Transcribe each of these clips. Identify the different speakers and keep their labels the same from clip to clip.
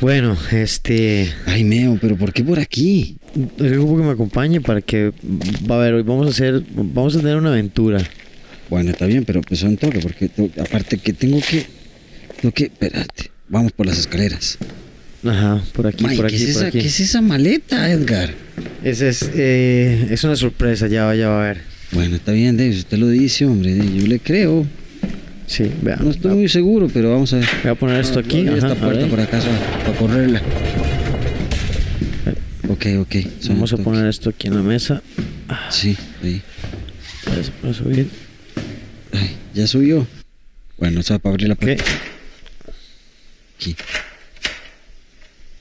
Speaker 1: Bueno, este.
Speaker 2: Ay, Meo, pero ¿por qué por aquí?
Speaker 1: Es como que me acompañe para que. Va a ver, hoy vamos a hacer. Vamos a tener una aventura.
Speaker 2: Bueno, está bien, pero pues un toque, porque tengo- aparte que tengo que. Tengo que. Espérate. Vamos por las escaleras.
Speaker 1: Ajá, por aquí,
Speaker 2: Mae,
Speaker 1: por
Speaker 2: ¿qué,
Speaker 1: aquí,
Speaker 2: es
Speaker 1: por
Speaker 2: esa,
Speaker 1: aquí.
Speaker 2: ¿Qué es esa maleta, Edgar?
Speaker 1: Ese es, eh, es una sorpresa, ya va, ya va a ver.
Speaker 2: Bueno, está bien, Dave, usted lo dice, hombre. Yo le creo.
Speaker 1: Sí, vea.
Speaker 2: No estoy muy seguro, pero vamos a ver.
Speaker 1: Voy a poner esto aquí. Ajá,
Speaker 2: esta
Speaker 1: a
Speaker 2: puerta por acaso para correrla. Ok, ok. suena
Speaker 1: Vamos a poner esto aquí en la mesa.
Speaker 2: Sí, ahí.
Speaker 1: Para, para subir.
Speaker 2: Ay, ya subió. Bueno, eso va para abrir la
Speaker 1: Ok.
Speaker 2: puerta. Aquí.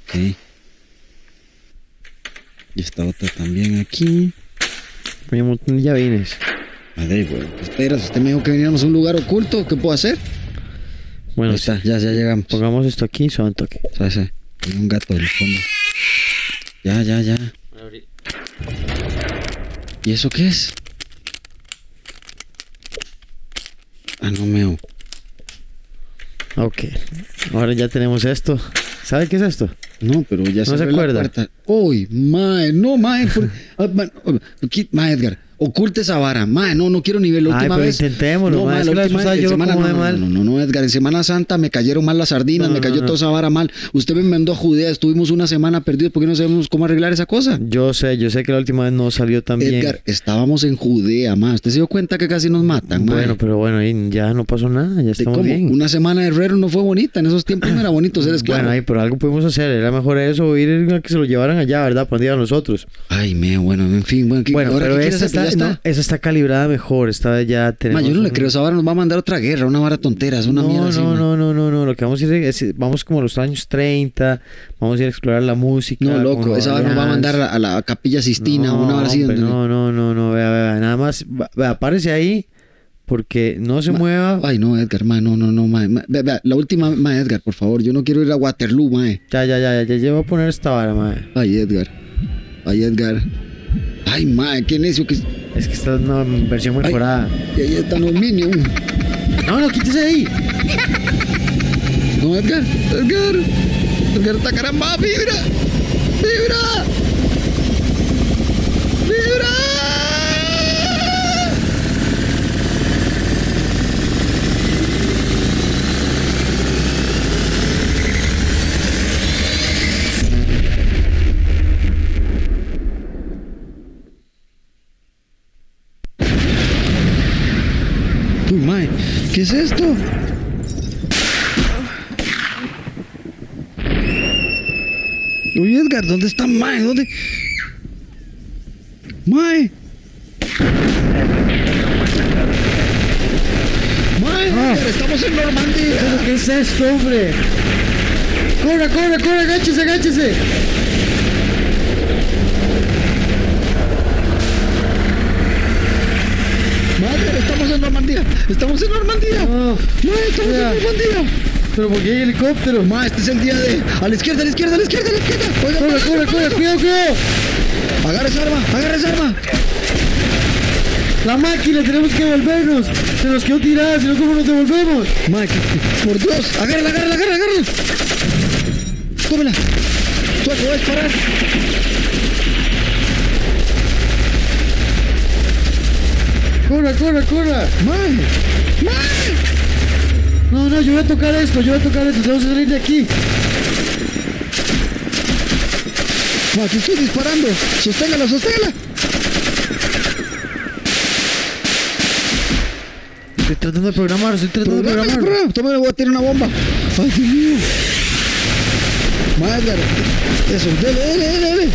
Speaker 2: Ok. Y esta otra también aquí.
Speaker 1: Hay un montón de llavines.
Speaker 2: Madre, bueno, pues espera, si usted me dijo que veníamos a un lugar oculto, ¿qué puedo hacer?
Speaker 1: Bueno,
Speaker 2: Ahí está, ya, ya llegamos.
Speaker 1: pongamos esto aquí, suave un toque.
Speaker 2: Un gato del fondo. Ya, ya, ya. ¿Y eso qué es? Ah, no meo.
Speaker 1: Ok. Ahora ya tenemos esto. ¿Sabe qué es esto?
Speaker 2: No, pero ya
Speaker 1: ¿No se acuerda?
Speaker 2: Uy, mae, no, mae. por- ah, oh, mae, Edgar, oculte esa vara. Mae, no, no quiero ni ver la
Speaker 1: Ay,
Speaker 2: última
Speaker 1: pero
Speaker 2: vez.
Speaker 1: intentémoslo,
Speaker 2: no, la
Speaker 1: vez yo
Speaker 2: semana, no, no,
Speaker 1: mal.
Speaker 2: No, no, no, Edgar, en Semana Santa me cayeron mal las sardinas,
Speaker 1: No,
Speaker 2: me cayó toda esa vara mal. Usted me mandó a Judea, estuvimos una semana perdidos porque no sabemos cómo arreglar esa cosa.
Speaker 1: Yo sé, yo sé que la última vez no salió tan bien.
Speaker 2: Edgar, estábamos en Judea, mae. ¿Usted se dio cuenta que casi nos matan, mae?
Speaker 1: Bueno, pero bueno, ahí ya no pasó nada, ya
Speaker 2: ¿De
Speaker 1: estamos
Speaker 2: cómo?
Speaker 1: bien.
Speaker 2: Una semana de herrero no fue bonita. En esos tiempos no era bonito ser esclavo.
Speaker 1: Bueno, ahí, pero algo pudimos hacer. Era mejor eso o ir a que se lo llevaran allá, ¿verdad? Para a nosotros.
Speaker 2: Ay, me, bueno, en fin, bueno, ¿qué-
Speaker 1: Bueno,
Speaker 2: ahora
Speaker 1: pero
Speaker 2: qué
Speaker 1: esta
Speaker 2: hacer?
Speaker 1: Está, no, esa está calibrada mejor. Vez ya
Speaker 2: Ma,
Speaker 1: tenemos.
Speaker 2: yo no le creo, esa vara nos va a mandar otra guerra, una vara tontera, es una
Speaker 1: no,
Speaker 2: mierda así.
Speaker 1: no,
Speaker 2: ma.
Speaker 1: no, no, no, no. Lo que vamos a ir es, vamos como a los años 30, vamos a ir a explorar la música.
Speaker 2: No, loco, esa vara nos va a mandar a la, a la capilla Sistina,
Speaker 1: no,
Speaker 2: una vara así. donde-
Speaker 1: no, no, no, no, vea, vea, nada más, vea, párese ahí, porque no se
Speaker 2: Ma-
Speaker 1: mueva.
Speaker 2: Ay, no, Edgar, ma, no, no, no, ma, ma, vea, vea, la última, ma, Edgar, por favor, yo no quiero ir a Waterloo, ma.
Speaker 1: Ya, ya, ya, ya, ya voy a poner esta vara, madre.
Speaker 2: Ay, Edgar, ay, Edgar. Ay, ma, qué necio que es.
Speaker 1: Es que esta es una versión
Speaker 2: Ay.
Speaker 1: mejorada.
Speaker 2: Y ahí están los Minions.
Speaker 1: No, no, quítese de ahí.
Speaker 2: No, Edgar, Edgar, Edgar, esta caramba, vibra, vibra, vibra. Uy, mae, ¿qué es esto? Uy, Edgar, ¿dónde está Mae? ¿Dónde? Mae. Mae,
Speaker 1: Ah.
Speaker 2: Edgar, estamos en Normandía.
Speaker 1: ¿Pero qué es esto, hombre? Corra, corra, corra, agáchese, agáchese.
Speaker 2: Mae, estamos en Normandía. Estamos en Normandía.
Speaker 1: No,
Speaker 2: estamos en Normandía.
Speaker 1: pero ¿por qué hay helicóptero?
Speaker 2: Mae, este es el día de. A la izquierda, a la izquierda, a la izquierda, a la izquierda. Oiga,
Speaker 1: Corre, corre, corre, cuidado, cuidado.
Speaker 2: Agarra esa arma, agarra esa arma.
Speaker 1: La máquina, tenemos que devolvernos. Se nos quedó tirada, si no, ¿cómo nos devolvemos?
Speaker 2: Por Dios, agárrala, agárrala, agárrala, agárrala. Tómela. Voy a disparar.
Speaker 1: Corra, corra, corra.
Speaker 2: Mae, mae.
Speaker 1: No, no, yo voy a tocar esto, yo voy a tocar esto, tenemos que salir de aquí.
Speaker 2: Aquí estoy disparando. Sosténgala, sosténgala.
Speaker 1: Estoy tratando de programar, estoy tratando de
Speaker 2: Programa,
Speaker 1: programar.
Speaker 2: programa. Toma, le voy a tirar una bomba. Ay, Dios mío. Edgar. Eso, dele, dele, dele, dele.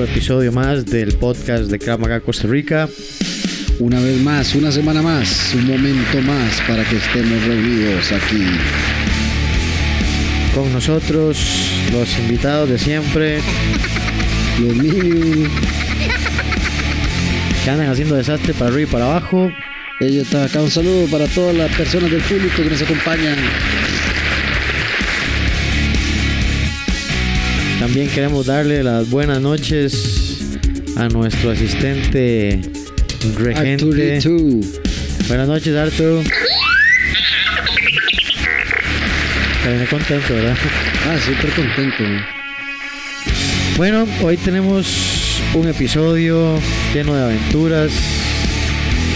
Speaker 1: Otro episodio más del podcast de Krav Maga Costa Rica.
Speaker 2: Una vez más, una semana más, un momento más para que estemos reunidos aquí.
Speaker 1: Con nosotros, los invitados de siempre,
Speaker 2: Los niños,
Speaker 1: que andan haciendo desastre para arriba y para abajo.
Speaker 2: ellos acá. Un saludo para todas las personas del público que nos acompañan.
Speaker 1: También queremos darle las buenas noches a nuestro asistente regente. Buenas noches, Arthur. Está bien contento, ¿verdad?
Speaker 2: Ah, súper contento.
Speaker 1: Bueno, hoy tenemos un episodio lleno de aventuras,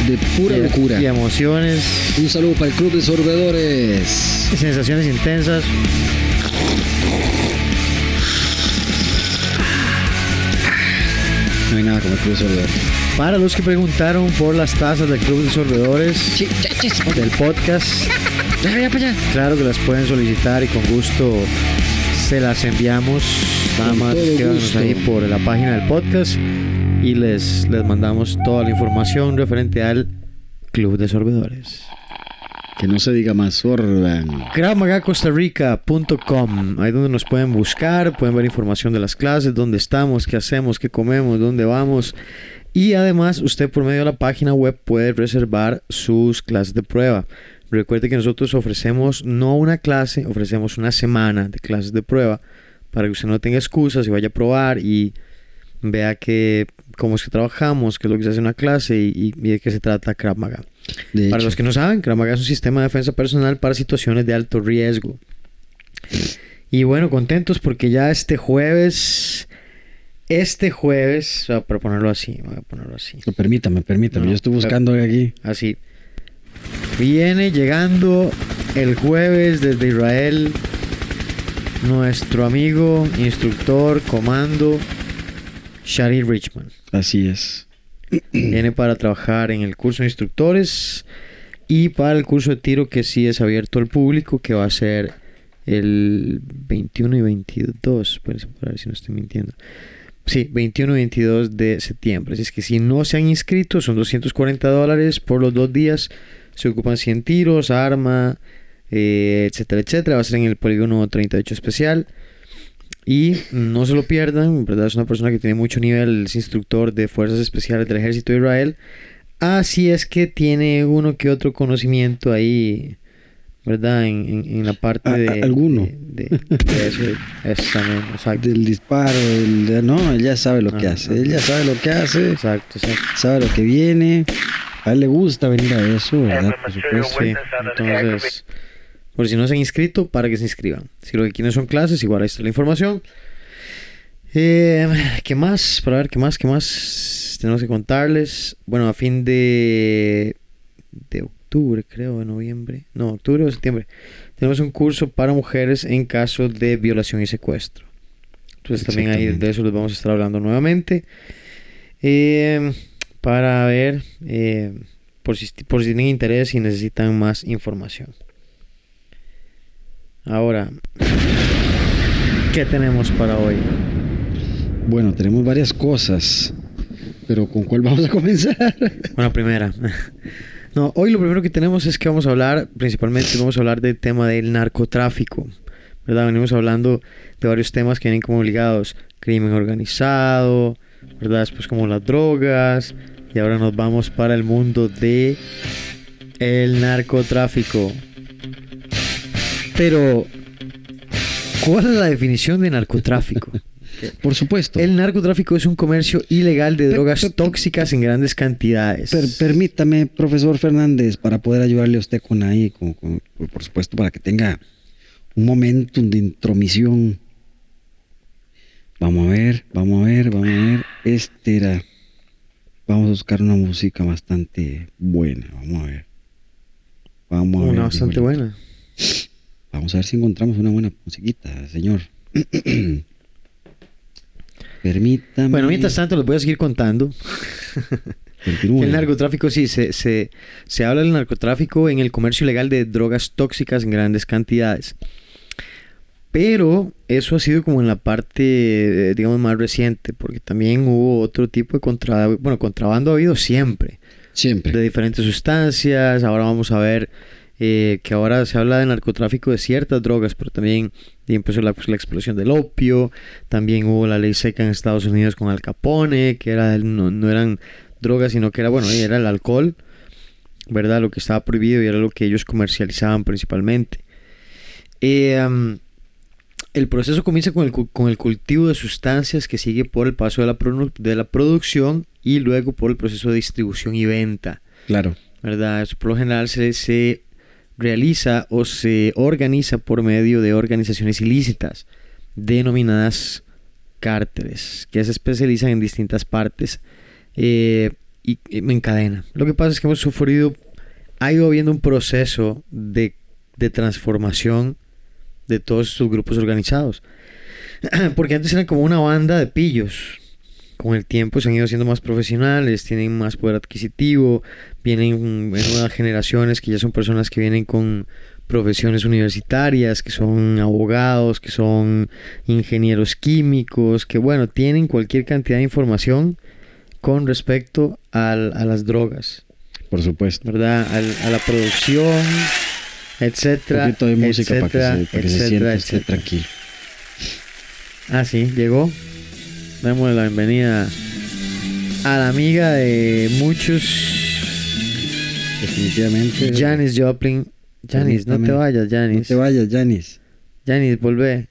Speaker 2: De pura locura.
Speaker 1: y emociones
Speaker 2: Un saludo para el Club de Sorbedores.
Speaker 1: sensaciones intensas.
Speaker 2: No hay nada como el Club de Sorbedores.
Speaker 1: Para los que preguntaron por las tazas del Club de Sorbedores del podcast,
Speaker 2: Ya, ya, para allá.
Speaker 1: claro que las pueden solicitar y con gusto se las enviamos. Nada
Speaker 2: Con
Speaker 1: más
Speaker 2: gusto.
Speaker 1: ahí por la página del podcast y les, les mandamos toda la información referente al Club de Sorbedores.
Speaker 2: Que no se diga más, sorban.
Speaker 1: KravMagaCostaRica.com Ahí donde nos pueden buscar, pueden ver información de las clases, dónde estamos, qué hacemos, qué comemos, dónde vamos. Y además, usted por medio de la página web puede reservar sus clases de prueba. Recuerde que nosotros ofrecemos no una clase, ofrecemos una semana de clases de prueba para que usted no tenga excusas y vaya a probar y vea que cómo es que trabajamos, qué es lo que se hace en una clase y, y- y de qué se trata Krav Maga. Para los que no saben, Krav Maga es un sistema de defensa personal para situaciones de alto riesgo. Y bueno, contentos porque ya este jueves, este jueves, para ponerlo así, voy a ponerlo así,
Speaker 2: no, permítame, permítame.
Speaker 1: No,
Speaker 2: Yo estoy buscando aquí.
Speaker 1: así. Viene llegando el jueves desde Israel nuestro amigo, instructor, comando, Shari Richman.
Speaker 2: Así es.
Speaker 1: Viene para trabajar en el curso de instructores y para el curso de tiro que sí es abierto al público, que va a ser el 21 y 22, espérense para ver si no estoy mintiendo. Sí, 21 y 22 de septiembre. Así es que si no se han inscrito, son 240 dólares por los dos días. Se ocupan 100 tiros, arma, eh, etcétera, etcétera. Va a ser en el polígono 38 especial. Y no se lo pierdan, verdad es una persona que tiene mucho nivel, es instructor de Fuerzas Especiales del Ejército de Israel. Así es que tiene uno que otro conocimiento ahí, ¿verdad? En, en- en la parte
Speaker 2: A- a-
Speaker 1: de...
Speaker 2: alguno.
Speaker 1: De, de- de eso, eso también, exacto.
Speaker 2: Del disparo, del- no, él ya sabe lo que
Speaker 1: Ajá,
Speaker 2: hace.
Speaker 1: ajá.
Speaker 2: Él ya sabe lo que hace,
Speaker 1: Exacto, exacto.
Speaker 2: sabe lo que viene. A él le gusta venir a eso, ¿verdad? Por supuesto.
Speaker 1: Sí, entonces, por si no se han inscrito, para que se inscriban. Si lo que quieren son clases, igual ahí está la información. Eh, ¿Qué más? Para ver, ¿qué más? ¿Qué más tenemos que contarles? Bueno, a fin de, de octubre, creo, de noviembre. No, octubre o septiembre. Tenemos un curso para mujeres en caso de violación y secuestro. Entonces también ahí de eso les vamos a estar hablando nuevamente. Eh, para ver, eh, por, si, por si tienen interés y necesitan más información. Ahora, ¿qué tenemos para hoy?
Speaker 2: Bueno, tenemos varias cosas. Pero ¿con cuál vamos a comenzar?
Speaker 1: Bueno, primera. No, hoy lo primero que tenemos es que vamos a hablar, principalmente vamos a hablar del tema del narcotráfico. ¿Verdad? Venimos hablando de varios temas que vienen como ligados. Crimen organizado, ¿verdad? Después como las drogas. Y ahora nos vamos para el mundo de el narcotráfico. Pero, ¿cuál es la definición de narcotráfico?
Speaker 2: Por supuesto.
Speaker 1: El narcotráfico es un comercio ilegal de drogas tóxicas en grandes cantidades.
Speaker 2: Per- permítame, profesor Fernández, para poder ayudarle a usted con ahí, con- con- por supuesto, para que tenga un momentum de intromisión. Vamos a ver, vamos a ver, vamos a ver. Este era. Vamos a buscar una música bastante buena. Vamos a ver. Vamos a ver.
Speaker 1: Una bastante buena.
Speaker 2: Vamos a ver si encontramos una buena musiquita, señor. Permítame.
Speaker 1: Bueno, mientras tanto les voy a seguir contando. El narcotráfico, sí, se, se, se habla del narcotráfico en el comercio ilegal de drogas tóxicas en grandes cantidades. Pero eso ha sido como en la parte, eh, digamos, más reciente, porque también hubo otro tipo de contra, bueno, contrabando ha habido siempre,
Speaker 2: Siempre.
Speaker 1: de diferentes sustancias. Ahora vamos a ver eh, que ahora se habla de narcotráfico de ciertas drogas, pero también empezó la, pues, la explosión del opio. También hubo la ley seca en Estados Unidos con Al Capone, que era no, no eran drogas, sino que era, bueno, era el alcohol, ¿verdad? Lo que estaba prohibido y era lo que ellos comercializaban principalmente. Eh, um, el proceso comienza con el, con el cultivo de sustancias que sigue por el paso de la, de la producción y luego por el proceso de distribución y venta.
Speaker 2: Claro.
Speaker 1: ¿verdad? Eso por lo general se, se realiza o se organiza por medio de organizaciones ilícitas denominadas cárteles, que se especializan en distintas partes eh, y, y en cadena. Lo que pasa es que hemos sufrido, ha ido habiendo un proceso de, de transformación de todos estos grupos organizados. Porque antes eran como una banda de pillos. Con el tiempo se han ido siendo más profesionales, tienen más poder adquisitivo, vienen mm, nuevas generaciones que ya son personas que vienen con profesiones universitarias, que son abogados, que son ingenieros químicos, que bueno, tienen cualquier cantidad de información con respecto al- a las drogas,
Speaker 2: Por supuesto.
Speaker 1: ¿verdad? Al- a la producción,
Speaker 2: Un
Speaker 1: etcétera,
Speaker 2: poquito de música para que
Speaker 1: etcétera,
Speaker 2: se, para que se
Speaker 1: etcétera,
Speaker 2: sienta tranquilo.
Speaker 1: Ah, sí, llegó. Démosle la bienvenida a la amiga de muchos,
Speaker 2: Definitivamente.
Speaker 1: Janis Joplin. Janis, no te vayas,
Speaker 2: No
Speaker 1: Janis.
Speaker 2: te vayas, Janis.
Speaker 1: Janis, volvé.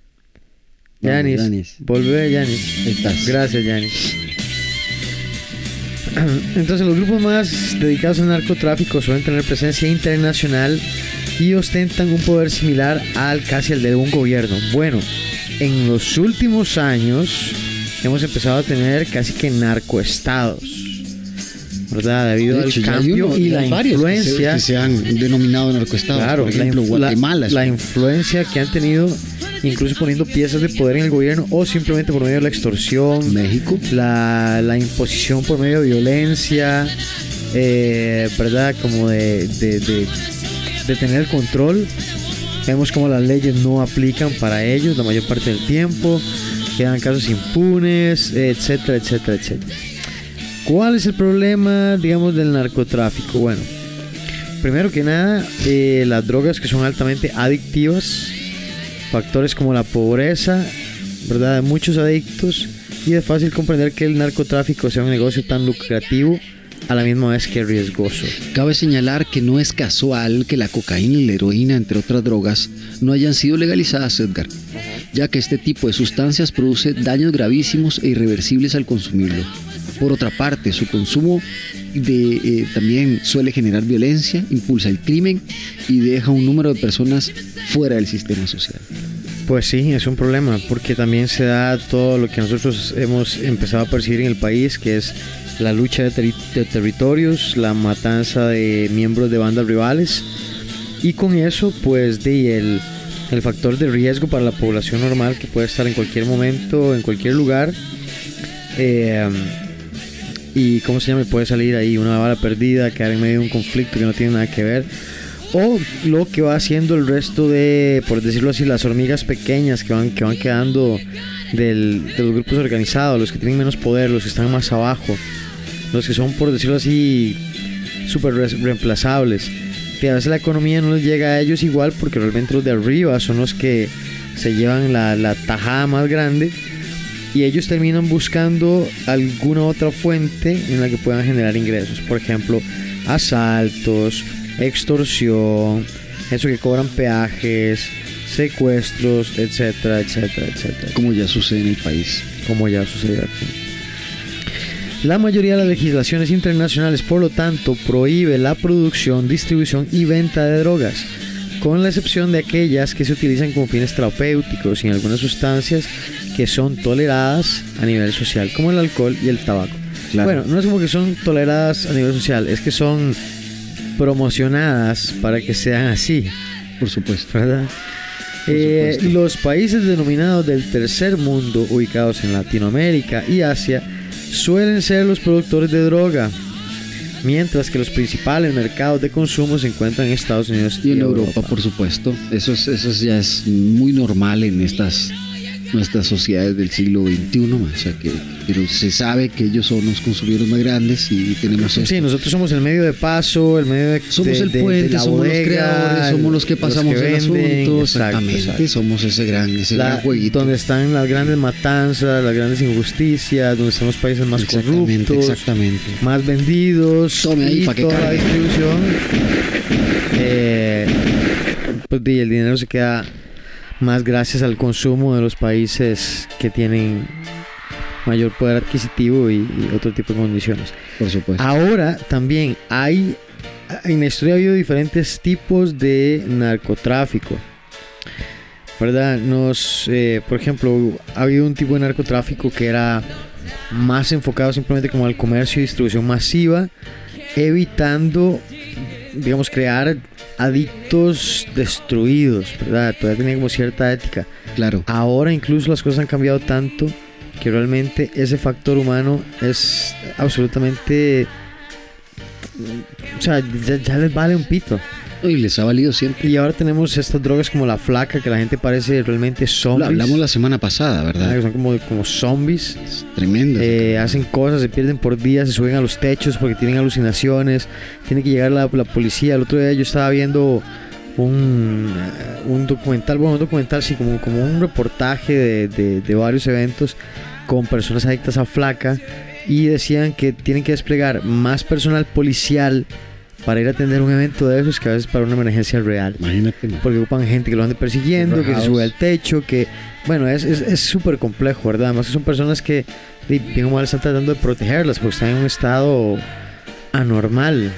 Speaker 1: Janis,
Speaker 2: Janis.
Speaker 1: volvé, Janis.
Speaker 2: Estás.
Speaker 1: Gracias, Janis. Entonces, los grupos más dedicados al narcotráfico suelen tener presencia internacional y ostentan un poder similar al casi al de un gobierno. Bueno, en los últimos años hemos empezado a tener casi que narcoestados. ¿Verdad? Debido
Speaker 2: De
Speaker 1: al
Speaker 2: hecho, hay
Speaker 1: cambio
Speaker 2: uno-
Speaker 1: y la
Speaker 2: varios que se-
Speaker 1: influencia.
Speaker 2: Que se, han denominado narcoestados.
Speaker 1: Claro,
Speaker 2: Por ejemplo,
Speaker 1: la, la-
Speaker 2: Guatemala.
Speaker 1: la
Speaker 2: uno.
Speaker 1: influencia que han tenido, incluso poniendo piezas de poder en el gobierno o simplemente por medio de la extorsión,
Speaker 2: México.
Speaker 1: la, la imposición por medio de violencia, eh, ¿verdad? Como de, de, de- de tener el control. Vemos como las leyes no aplican para ellos la mayor parte del tiempo, quedan casos impunes, etcétera, etcétera, etcétera. ¿Cuál es el problema, digamos, del narcotráfico? Bueno, primero que nada, eh, las drogas que son altamente adictivas, factores como la pobreza, ¿verdad? Muchos adictos y es fácil comprender que el narcotráfico sea un negocio tan lucrativo a la misma vez que riesgoso.
Speaker 2: Cabe señalar que no es casual que la cocaína y la heroína, entre otras drogas, no hayan sido legalizadas, Edgar, ya que este tipo de sustancias produce daños gravísimos e irreversibles al consumirlo. Por otra parte, su consumo eh, también suele generar violencia, impulsa el crimen y deja un número de personas fuera del sistema social.
Speaker 1: Pues sí, es un problema, porque también se da todo lo que nosotros hemos empezado a percibir en el país, que es la lucha de, de territorios, la matanza de miembros de bandas rivales, y con eso, pues, de el, el factor de riesgo para la población normal que puede estar en cualquier momento, en cualquier lugar. eh, y cómo se llama, puede salir ahí una bala perdida, quedar en medio de un conflicto que no tiene nada que ver. O lo que va haciendo el resto de, por decirlo así, las hormigas pequeñas que van, que van quedando del- de los grupos organizados, los que tienen menos poder, los que están más abajo, los que son, por decirlo así, súper re- reemplazables. Que a veces la economía no les llega a ellos igual porque realmente los de arriba son los que se llevan la, la tajada más grande y ellos terminan buscando alguna otra fuente en la que puedan generar ingresos. Por ejemplo, asaltos, extorsión, eso que cobran peajes, secuestros, etcétera, etcétera, etcétera.
Speaker 2: Como ya sucede en el país.
Speaker 1: Como ya sucedió aquí. La mayoría de las legislaciones internacionales, por lo tanto, prohíbe la producción, distribución y venta de drogas, con la excepción de aquellas que se utilizan con fines terapéuticos y en algunas sustancias que son toleradas a nivel social, como el alcohol y el tabaco.
Speaker 2: Claro.
Speaker 1: Bueno, no es como que son toleradas a nivel social, es que son promocionadas para que sean así,
Speaker 2: Por supuesto.
Speaker 1: ¿verdad? Eh, los países denominados del tercer mundo, ubicados en Latinoamérica y Asia, suelen ser los productores de droga, mientras que los principales mercados de consumo se encuentran en Estados Unidos
Speaker 2: y, en Europa, por supuesto. Eso, es, eso ya es muy normal en estas nuestras sociedades del siglo XXI, o sea que pero se sabe que ellos son los consumidores más grandes y tenemos
Speaker 1: Sí, nosotros somos el medio de paso, el medio de
Speaker 2: Somos el puente, somos los creadores, somos los que pasamos el asunto, exactamente, somos ese gran, ese gran jueguito.
Speaker 1: Donde están las grandes matanzas, las grandes injusticias, donde están los países más corruptos,
Speaker 2: exactamente.
Speaker 1: más vendidos,
Speaker 2: Tome ahí para que
Speaker 1: toda la distribución. Eh, pues, y el dinero se queda más gracias al consumo de los países que tienen mayor poder adquisitivo y, otro tipo de condiciones.
Speaker 2: Por supuesto.
Speaker 1: Ahora también hay, en la historia ha habido diferentes tipos de narcotráfico. ¿Verdad? Nos, eh, por ejemplo, ha habido un tipo de narcotráfico que era más enfocado simplemente como al comercio y distribución masiva, evitando, digamos, crear adictos destruidos, ¿verdad? Todavía tenía como cierta ética.
Speaker 2: Claro.
Speaker 1: Ahora incluso las cosas han cambiado tanto que realmente ese factor humano es absolutamente... O sea, ya les vale un pito.
Speaker 2: Y les ha valido siempre.
Speaker 1: Y ahora tenemos estas drogas como la flaca, que la gente parece realmente zombies.
Speaker 2: hablamos la semana pasada, ¿verdad?
Speaker 1: que son como, como zombies.
Speaker 2: tremendo.
Speaker 1: Eh, hacen cosas, se pierden por días, se suben a los techos porque tienen alucinaciones. Tiene que llegar la, policía. El otro día yo estaba viendo un, eh, un documental, bueno, un documental, sí, como, como un reportaje de, de, de varios eventos con personas adictas a flaca y decían que tienen que desplegar más personal policial para ir a atender un evento de esos que a veces para una emergencia real.
Speaker 2: Imagínate.
Speaker 1: Porque ocupan gente que lo ande persiguiendo, que se sube al techo, que... Bueno, es súper complejo, ¿verdad? Además son personas que, bien o mal, están tratando de protegerlas porque están en un estado anormal.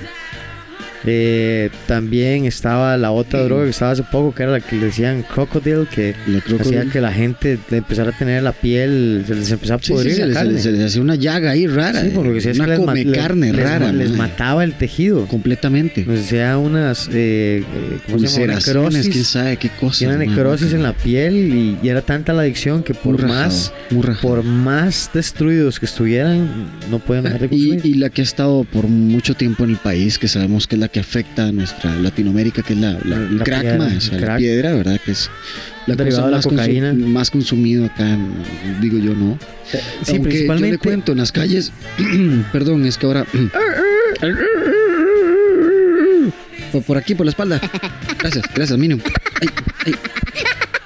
Speaker 1: Eh, también estaba la otra droga que estaba hace poco, que era la que le decían crocodile, que hacía que la gente empezara a tener la piel, se les empezaba a pudrir
Speaker 2: la
Speaker 1: carne.
Speaker 2: Se, les hacía una llaga ahí rara.
Speaker 1: Sí, porque
Speaker 2: una
Speaker 1: es que
Speaker 2: come carne rara.
Speaker 1: Les, mataba el tejido.
Speaker 2: Completamente.
Speaker 1: Les hacía unas, eh, ¿cómo se llama? Necrosis.
Speaker 2: quién sabe qué cosa.
Speaker 1: Una necrosis en la piel y, era tanta la adicción que por más por más destruidos que estuvieran, no pueden dejar de
Speaker 2: consumir. Y, y la que ha estado por mucho tiempo en el país, que sabemos que es la que afecta a nuestra Latinoamérica, que es la, la, crack, piedra, la piedra, ¿verdad? Que es la cosa más, cocaína. más consumido acá, digo yo, ¿no?
Speaker 1: Sí, Aunque principalmente. Yo
Speaker 2: le cuento en las calles, perdón, es que ahora. por, aquí, por la espalda. Gracias, gracias, Mino. Ay, ay,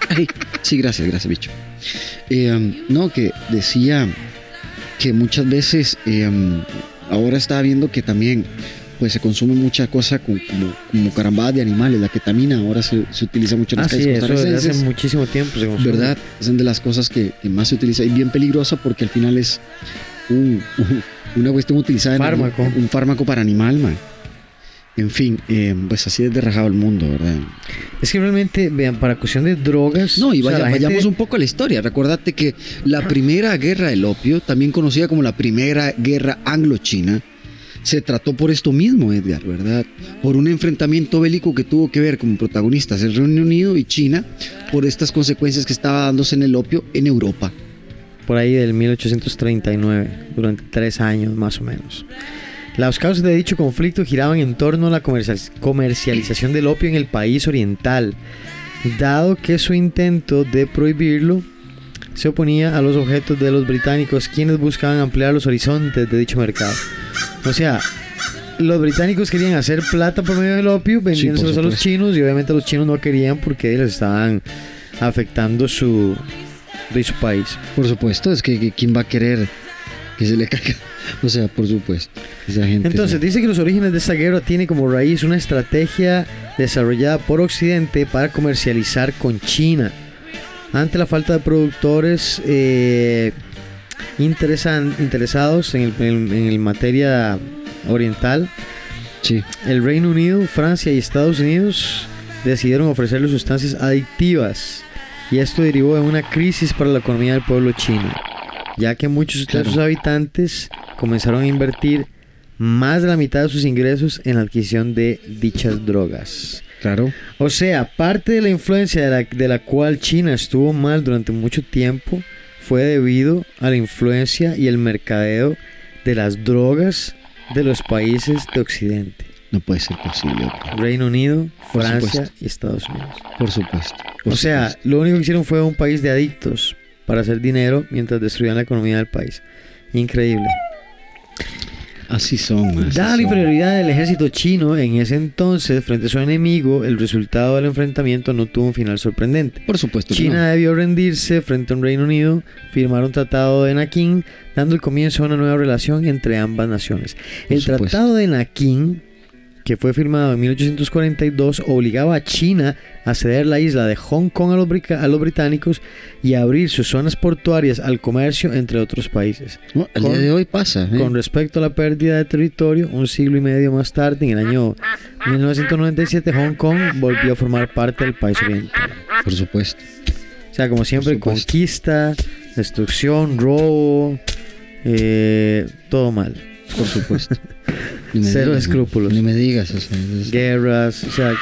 Speaker 2: ay. Sí, gracias, gracias, bicho. Eh, um, no, que decía que muchas veces eh, um, ahora estaba viendo que también pues se consume mucha cosa como, como, carambadas de animales. La ketamina ahora se, se utiliza mucho en las
Speaker 1: ah, sí, eso hace muchísimo tiempo se consume.
Speaker 2: ¿Verdad? Es de las cosas que, más se utiliza y bien peligrosa porque al final es un, una cuestión utilizada
Speaker 1: fármaco.
Speaker 2: en un, fármaco para animal, man. En fin, eh, pues así es derrajado el mundo, ¿verdad?
Speaker 1: Es que realmente, vean, para cuestión de drogas.
Speaker 2: No, y vaya, vayamos un poco a la historia. Recordate que la primera guerra del opio, también conocida como la primera guerra anglo-china, se trató por esto mismo, Edgar, ¿verdad? Por un enfrentamiento bélico que tuvo que ver con protagonistas el Reino Unido y China por estas consecuencias que estaba dándose en el opio en Europa.
Speaker 1: Por ahí del 1839, durante tres años más o menos. Las causas de dicho conflicto giraban en torno a la comercialización del opio en el país oriental, dado que su intento de prohibirlo se oponía a los objetos de los británicos, quienes buscaban ampliar los horizontes de dicho mercado. O sea, los británicos querían hacer plata por medio del opio, vendiéndoselos a los chinos, y obviamente los chinos no querían porque les estaban afectando su, de su país.
Speaker 2: Por supuesto, es que, ¿quién va a querer que se le caiga? O sea, por supuesto.
Speaker 1: Entonces, dice que los orígenes de esta guerra tiene como raíz una estrategia desarrollada por Occidente para comercializar con China. Ante la falta de productores eh, interesan, interesados en el, en, materia oriental.
Speaker 2: Sí.
Speaker 1: El Reino Unido, Francia y Estados Unidos decidieron ofrecerle sustancias adictivas y esto derivó en una crisis para la economía del pueblo chino, ya que muchos de sus habitantes comenzaron a invertir más de la mitad de sus ingresos en la adquisición de dichas drogas.
Speaker 2: Claro.
Speaker 1: O sea, parte de la influencia de la, de la cual China estuvo mal durante mucho tiempo fue debido a la influencia y el mercadeo de las drogas de los países de Occidente.
Speaker 2: No puede ser posible.
Speaker 1: Reino Unido,
Speaker 2: Por
Speaker 1: Francia
Speaker 2: supuesto.
Speaker 1: y Estados Unidos.
Speaker 2: Por supuesto. por
Speaker 1: o sea,
Speaker 2: supuesto.
Speaker 1: lo único que hicieron fue un país de adictos para hacer dinero mientras destruían la economía del país. Increíble.
Speaker 2: Así son. así
Speaker 1: Dada la inferioridad del ejército chino en ese entonces frente a su enemigo, el resultado del enfrentamiento no tuvo un final sorprendente.
Speaker 2: Por supuesto. que
Speaker 1: China
Speaker 2: no.
Speaker 1: debió rendirse frente a un Reino Unido, firmar un tratado de Nankín, dando el comienzo a una nueva relación entre ambas naciones.
Speaker 2: Por
Speaker 1: El
Speaker 2: supuesto.
Speaker 1: tratado de Nankín, que fue firmado en 1842, obligaba a China a ceder la isla de Hong Kong a los, a los británicos y a abrir sus zonas portuarias al comercio entre otros países.
Speaker 2: No, al
Speaker 1: con-
Speaker 2: día de hoy pasa. ¿eh?
Speaker 1: Con respecto a la pérdida de territorio, un siglo y medio más tarde, en el año 1997, Hong Kong volvió a formar parte del país oriental.
Speaker 2: Por supuesto.
Speaker 1: O sea, como siempre, conquista, destrucción, robo, eh, todo mal.
Speaker 2: Por supuesto.
Speaker 1: Cero
Speaker 2: digas,
Speaker 1: escrúpulos.
Speaker 2: Ni me digas. O sea, es-
Speaker 1: Guerras, o sea,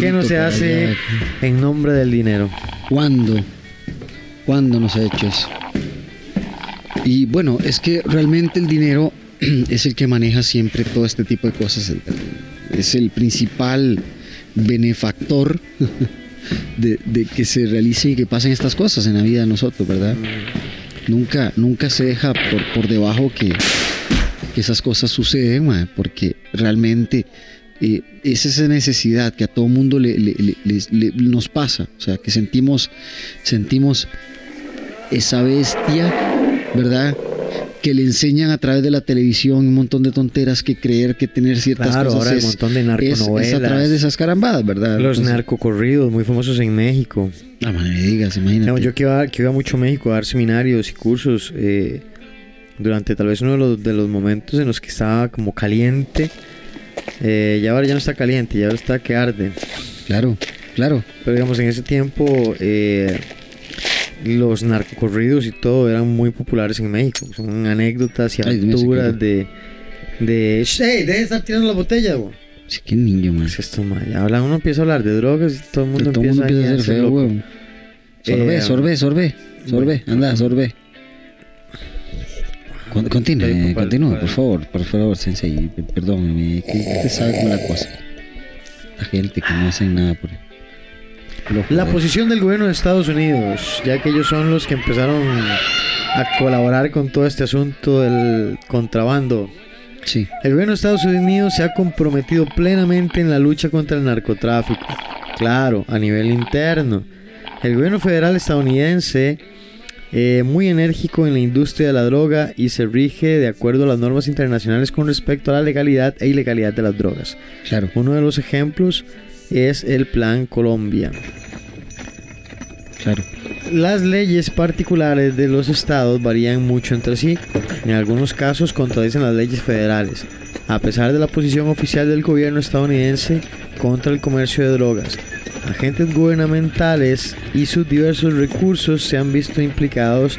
Speaker 1: ¿qué no se hace
Speaker 2: allá.
Speaker 1: en nombre del dinero?
Speaker 2: ¿Cuándo? ¿Cuándo nos ha hecho eso? Y bueno, es que realmente el dinero es el que maneja siempre todo este tipo de cosas. Es el principal benefactor de, de que se realicen y que pasen estas cosas en la vida de nosotros, ¿verdad? Nunca, nunca se deja por, por debajo que, que esas cosas suceden, mae, porque realmente eh, es esa necesidad que a todo mundo le, nos pasa, o sea, que sentimos, sentimos esa bestia, ¿verdad? Que le enseñan a través de la televisión un montón de tonteras que creer que tener ciertas
Speaker 1: Claro,
Speaker 2: cosas
Speaker 1: ahora
Speaker 2: es,
Speaker 1: un montón de
Speaker 2: es-
Speaker 1: narconovelas.
Speaker 2: es a través de esas carambadas, ¿verdad?
Speaker 1: Los
Speaker 2: Entonces,
Speaker 1: narcocorridos muy famosos en México.
Speaker 2: Ah, man, me digas, imagínate.
Speaker 1: Yo que iba, que iba mucho a México a dar seminarios y cursos eh, durante tal vez uno de los, de los momentos en los que estaba como caliente. Eh, y ahora ya no está caliente, ya ahora está que arde.
Speaker 2: Claro, claro.
Speaker 1: Pero digamos, en ese tiempo eh, los narcocorridos y todo eran muy populares en México. Son anécdotas y
Speaker 2: Ay,
Speaker 1: aventuras de... de ¡Hey! Deje de estar tirando la botella, güey.
Speaker 2: Sí, qué niño, man.
Speaker 1: Es esto, ma, ya hablan, uno empieza a hablar de drogas y todo el mundo
Speaker 2: Todo
Speaker 1: empieza,
Speaker 2: mundo empieza a ser feo, weón. Sorbé,
Speaker 1: Eh,
Speaker 2: sorbé, sorbé, anda, sorbé. Con- Continúe, continúe, por favor, por favor, sensei, perdóneme, que usted sabe cómo es la cosa. La gente que no hacen nada por lo
Speaker 1: La posición del gobierno de Estados Unidos, ya que ellos son los que empezaron a colaborar con todo este asunto del contrabando.
Speaker 2: Sí,
Speaker 1: El gobierno de Estados Unidos se ha comprometido plenamente en la lucha contra el narcotráfico. Claro, a nivel interno. El gobierno federal estadounidense, eh, muy enérgico en la industria de la droga y se rige de acuerdo a las normas internacionales con respecto a la legalidad e ilegalidad de las drogas.
Speaker 2: claro,
Speaker 1: Uno de los ejemplos es el Plan Colombia.
Speaker 2: claro.
Speaker 1: Las leyes particulares de los estados varían mucho entre sí. En algunos casos contradicen las leyes federales, a pesar de la posición oficial del gobierno estadounidense contra el comercio de drogas. Agentes gubernamentales y sus diversos recursos se han visto implicados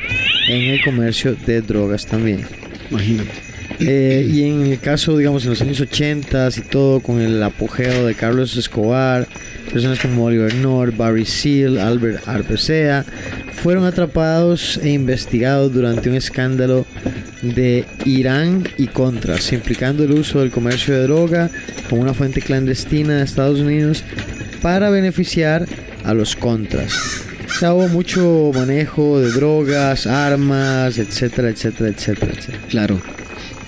Speaker 1: en el comercio de drogas también.
Speaker 2: Imagínate.
Speaker 1: Eh, y en el caso, digamos, en los años 80 y todo, con el apogeo de Carlos Escobar, personas como Oliver North, Barry Seal, Albert Arpesea, fueron atrapados e investigados durante un escándalo de Irán y Contras, implicando el uso del comercio de droga como una fuente clandestina de Estados Unidos para beneficiar a los Contras. O sea, hubo mucho manejo de drogas, armas, etcétera, etcétera, etcétera, etcétera.
Speaker 2: Claro.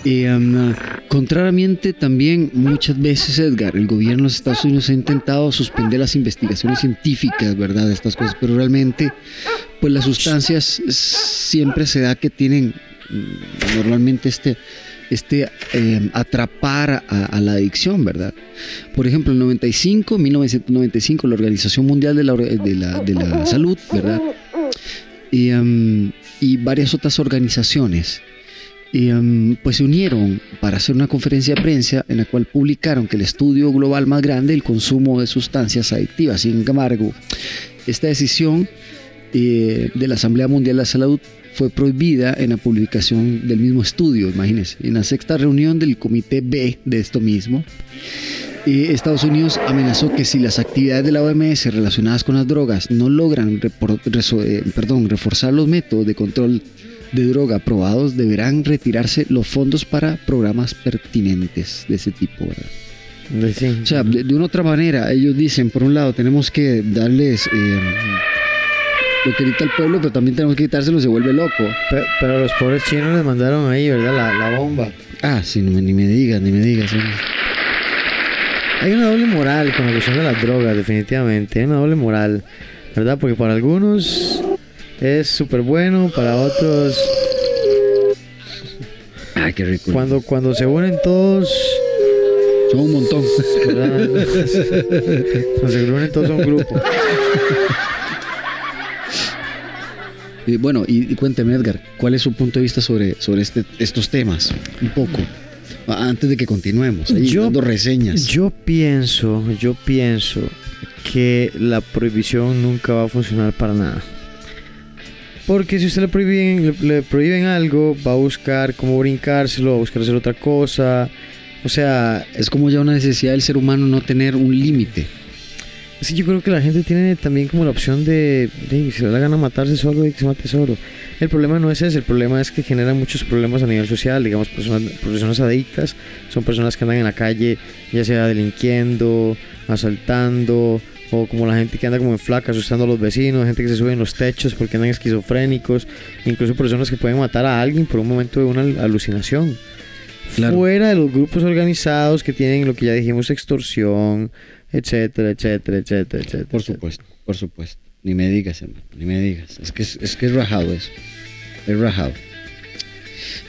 Speaker 2: Y, um, contrariamente también muchas veces, Edgar, el gobierno de Estados Unidos ha intentado suspender las investigaciones científicas, ¿verdad? De estas cosas, pero realmente, pues las sustancias siempre se da que tienen mm, normalmente este, este eh, atrapar a, la adicción, ¿verdad? Por ejemplo, en 95, 1995, la Organización Mundial de la, de la, de la Salud, ¿verdad? Y, um, y varias otras organizaciones y, um, pues se unieron para hacer una conferencia de prensa en la cual publicaron que el estudio global más grande del consumo de sustancias adictivas. Sin embargo, esta decisión eh, de la Asamblea Mundial de la Salud fue prohibida en la publicación del mismo estudio, imagínense, en la sexta reunión del Comité B de esto mismo. eh, Estados Unidos amenazó que si las actividades de la OMS relacionadas con las drogas no logran eh, perdón, reforzar los métodos de control de droga aprobados, deberán retirarse los fondos para programas pertinentes de ese tipo. ¿verdad?
Speaker 1: De- sí.
Speaker 2: O sea, de, de una otra manera, ellos dicen, por un lado, tenemos que darles eh, lo que grita el pueblo, pero también tenemos que quitárselo, se vuelve loco.
Speaker 1: Pe- pero los pobres chinos les mandaron ahí, ¿verdad? La, la bomba.
Speaker 2: Ah, sí, no ni me digas, ni me digas. hombre.
Speaker 1: Hay una doble moral con la cuestión de las drogas, definitivamente. Hay una doble moral, ¿verdad? Porque para algunos es súper bueno, para otros,
Speaker 2: Ay, qué rico.
Speaker 1: cuando, cuando se unen todos,
Speaker 2: Son un montón.
Speaker 1: ¿verdad? cuando se unen todos son un grupo.
Speaker 2: Y bueno, y, y cuénteme, Edgar, ¿cuál es su punto de vista sobre, sobre este, estos temas? Un poco. Antes de que continuemos, ahí
Speaker 1: Yo-
Speaker 2: dando reseñas.
Speaker 1: Yo pienso, yo pienso que la prohibición nunca va a funcionar para nada. Porque si usted le prohíben, le, le prohíben algo, va a buscar cómo brincárselo, va a buscar hacer otra cosa. O sea,
Speaker 2: es como ya una necesidad del ser humano no tener un límite.
Speaker 1: Sí, yo creo que la gente tiene también como la opción de, de si le da gana matarse solo y que se mate solo. El problema no es ese, el problema es que genera muchos problemas a nivel social, digamos, personas, personas adictas, son personas que andan en la calle, ya sea delinquiendo, asaltando, o como la gente que anda como en flaca, asustando a los vecinos, gente que se sube en los techos porque andan esquizofrénicos, incluso personas que pueden matar a alguien por un momento de una al- alucinación.
Speaker 2: Claro.
Speaker 1: Fuera de los grupos organizados que tienen lo que ya dijimos, extorsión, etcétera, etcétera, etcétera, etcétera.
Speaker 2: Por
Speaker 1: etcétera.
Speaker 2: supuesto, por supuesto. Ni me digas, hermano, ni me digas. Es que es, es que es rajado eso. Es rajado.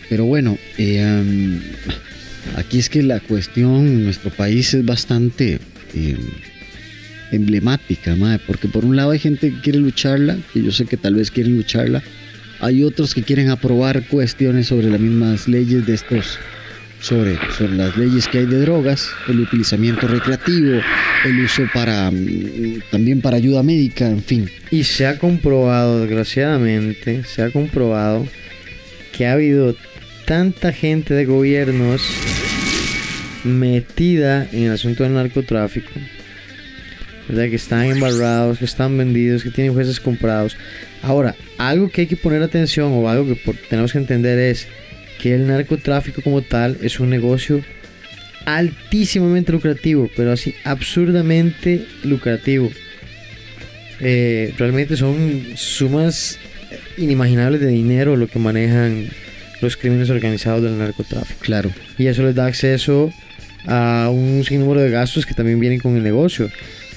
Speaker 2: Pero bueno, eh, um, aquí es que la cuestión en nuestro país es bastante eh, emblemática, mae, porque por un lado hay gente que quiere lucharla, que yo sé que tal vez quieren lucharla. Hay otros que quieren aprobar cuestiones sobre las mismas leyes de estos sobre, sobre las leyes que hay de drogas, el utilizamiento recreativo, el uso para mm, también para ayuda médica, en fin.
Speaker 1: Y se ha comprobado, desgraciadamente, se ha comprobado que ha habido tanta gente de gobiernos metida en el asunto del narcotráfico, ¿verdad? que están embarrados, que están vendidos, que tienen jueces comprados. Ahora, algo que hay que poner atención o algo que tenemos que entender es que el narcotráfico como tal es un negocio altísimamente lucrativo, pero así absurdamente lucrativo. Eh, realmente son sumas inimaginables de dinero lo que manejan los crímenes organizados del narcotráfico.
Speaker 2: Claro,
Speaker 1: Y eso les da acceso a un sinnúmero de gastos que también vienen con el negocio.